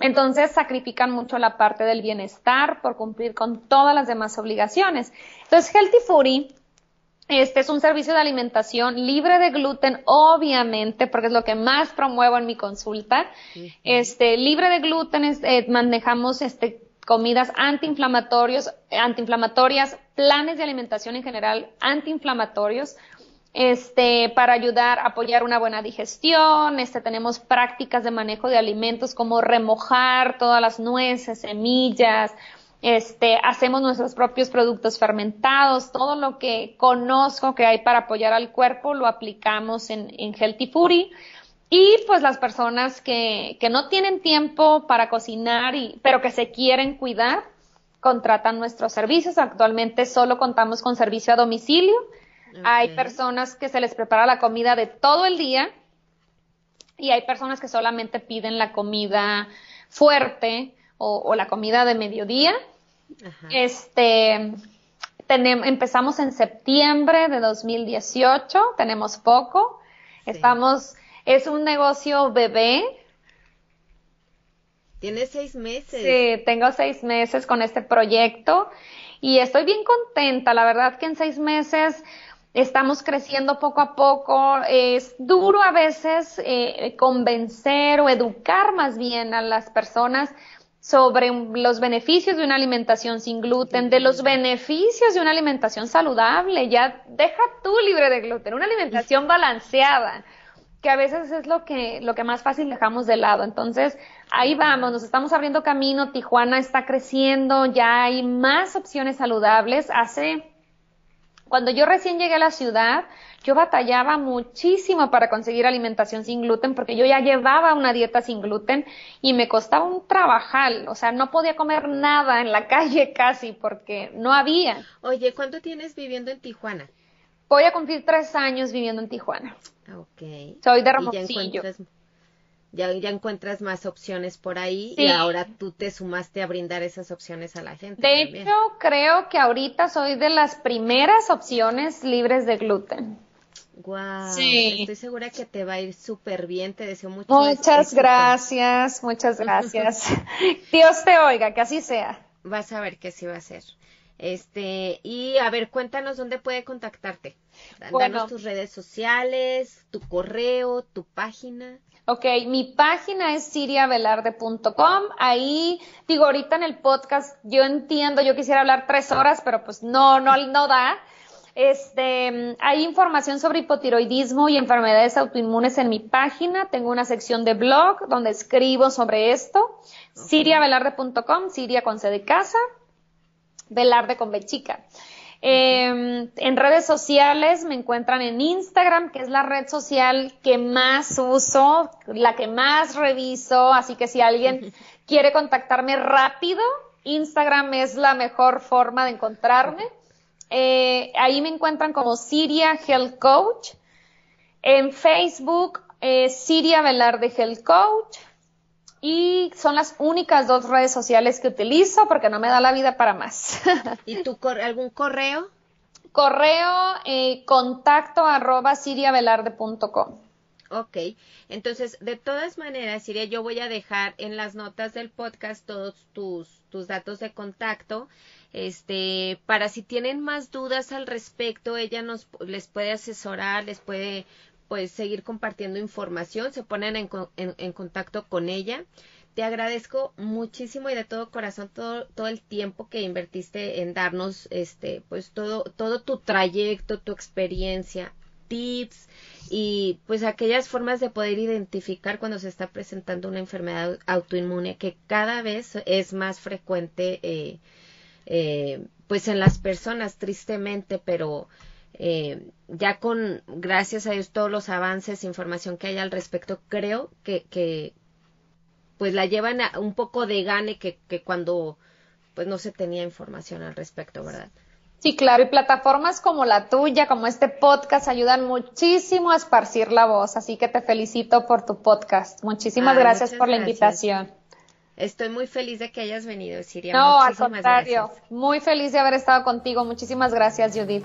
Entonces sacrifican mucho la parte del bienestar por cumplir con todas las demás obligaciones. Entonces, Healthy Foodie este es un servicio de alimentación libre de gluten, obviamente, porque es lo que más promuevo en mi consulta. Este, libre de gluten, eh, manejamos este, comidas antiinflamatorios, antiinflamatorias, planes de alimentación en general antiinflamatorios, este, para ayudar a apoyar una buena digestión, este, tenemos prácticas de manejo de alimentos como remojar todas las nueces, semillas, este, hacemos nuestros propios productos fermentados, todo lo que conozco que hay para apoyar al cuerpo lo aplicamos en, en Healthy Foodie. Y pues las personas que, que no tienen tiempo para cocinar y, pero que se quieren cuidar, contratan nuestros servicios. Actualmente solo contamos con servicio a domicilio. Hay personas que se les prepara la comida de todo el día y hay personas que solamente piden la comida fuerte o, la comida de mediodía. Este, tenemos, empezamos en septiembre de 2018, tenemos poco. Estamos, es un negocio bebé. Tienes seis meses. Sí, tengo seis meses con este proyecto y estoy bien contenta. La verdad que en seis meses estamos creciendo poco a poco. Es duro a veces eh, convencer o educar más bien a las personas sobre los beneficios de una alimentación sin gluten, de los beneficios de una alimentación saludable, ya deja tú libre de gluten, una alimentación balanceada, que a veces es lo que, lo que más fácil dejamos de lado. Entonces, ahí vamos, nos estamos abriendo camino, Tijuana está creciendo, ya hay más opciones saludables. Hace, cuando yo recién llegué a la ciudad, yo batallaba muchísimo para conseguir alimentación sin gluten porque yo ya llevaba una dieta sin gluten y me costaba un trabajal, o sea, no podía comer nada en la calle casi porque no había. Oye, ¿cuánto tienes viviendo en Tijuana? Voy a cumplir tres años viviendo en Tijuana. Ok. Soy de ya, ya encuentras más opciones por ahí y ahora tú te sumaste a brindar esas opciones a la gente. De hecho, creo que ahorita soy de las primeras opciones libres de gluten. Wow, sí. estoy segura que te va a ir súper bien, te deseo mucho. Muchas gracias, muchas gracias. Dios te oiga, que así sea. Vas a ver que sí va a ser. Este, y a ver, cuéntanos dónde puede contactarte. Danos tus redes sociales, tu correo, tu página. Ok, mi página es siriavelarde.com. Ahí, digo, ahorita en el podcast, yo entiendo, yo quisiera hablar tres horas, pero pues no, no, no da. Este, hay información sobre hipotiroidismo y enfermedades autoinmunes en mi página. Tengo una sección de blog donde escribo sobre esto. siriavelarde.com, Siria con C de casa, Velarde con B chica. Em, en redes sociales me encuentran en Instagram, que es la red social que más uso, la que más reviso, así que si alguien quiere contactarme rápido, Instagram es la mejor forma de encontrarme. Eh, ahí me encuentran como Siria Health Coach. En Facebook eh, Siria Velarde Health Coach. Y son las únicas dos redes sociales que utilizo porque no me da la vida para más. ¿Y tu algún correo? Correo eh, contacto arroba siriavelarde.com. Ok, entonces de todas maneras, Siria, yo voy a dejar en las notas del podcast todos tus, tus datos de contacto, este, para si tienen más dudas al respecto, ella nos les puede asesorar, les puede pues seguir compartiendo información, se ponen en, en, contacto con ella. Te agradezco muchísimo y de todo corazón todo, todo el tiempo que invertiste en darnos este pues todo todo tu trayecto, tu experiencia, tips y pues aquellas formas de poder identificar cuando se está presentando una enfermedad autoinmune que cada vez es más frecuente eh, eh, pues en las personas tristemente pero eh, ya con, gracias a Dios, todos los avances, información que hay al respecto, creo que, que pues la llevan a un poco de gane que, que cuando pues no se tenía información al respecto, ¿verdad? Sí, claro, y plataformas como la tuya, como este podcast, ayudan muchísimo a esparcir la voz, así que te felicito por tu podcast. Muchísimas gracias por la invitación. Estoy muy feliz de que hayas venido, Siria. No, al contrario, muy feliz de haber estado contigo. Muchísimas gracias, Judith.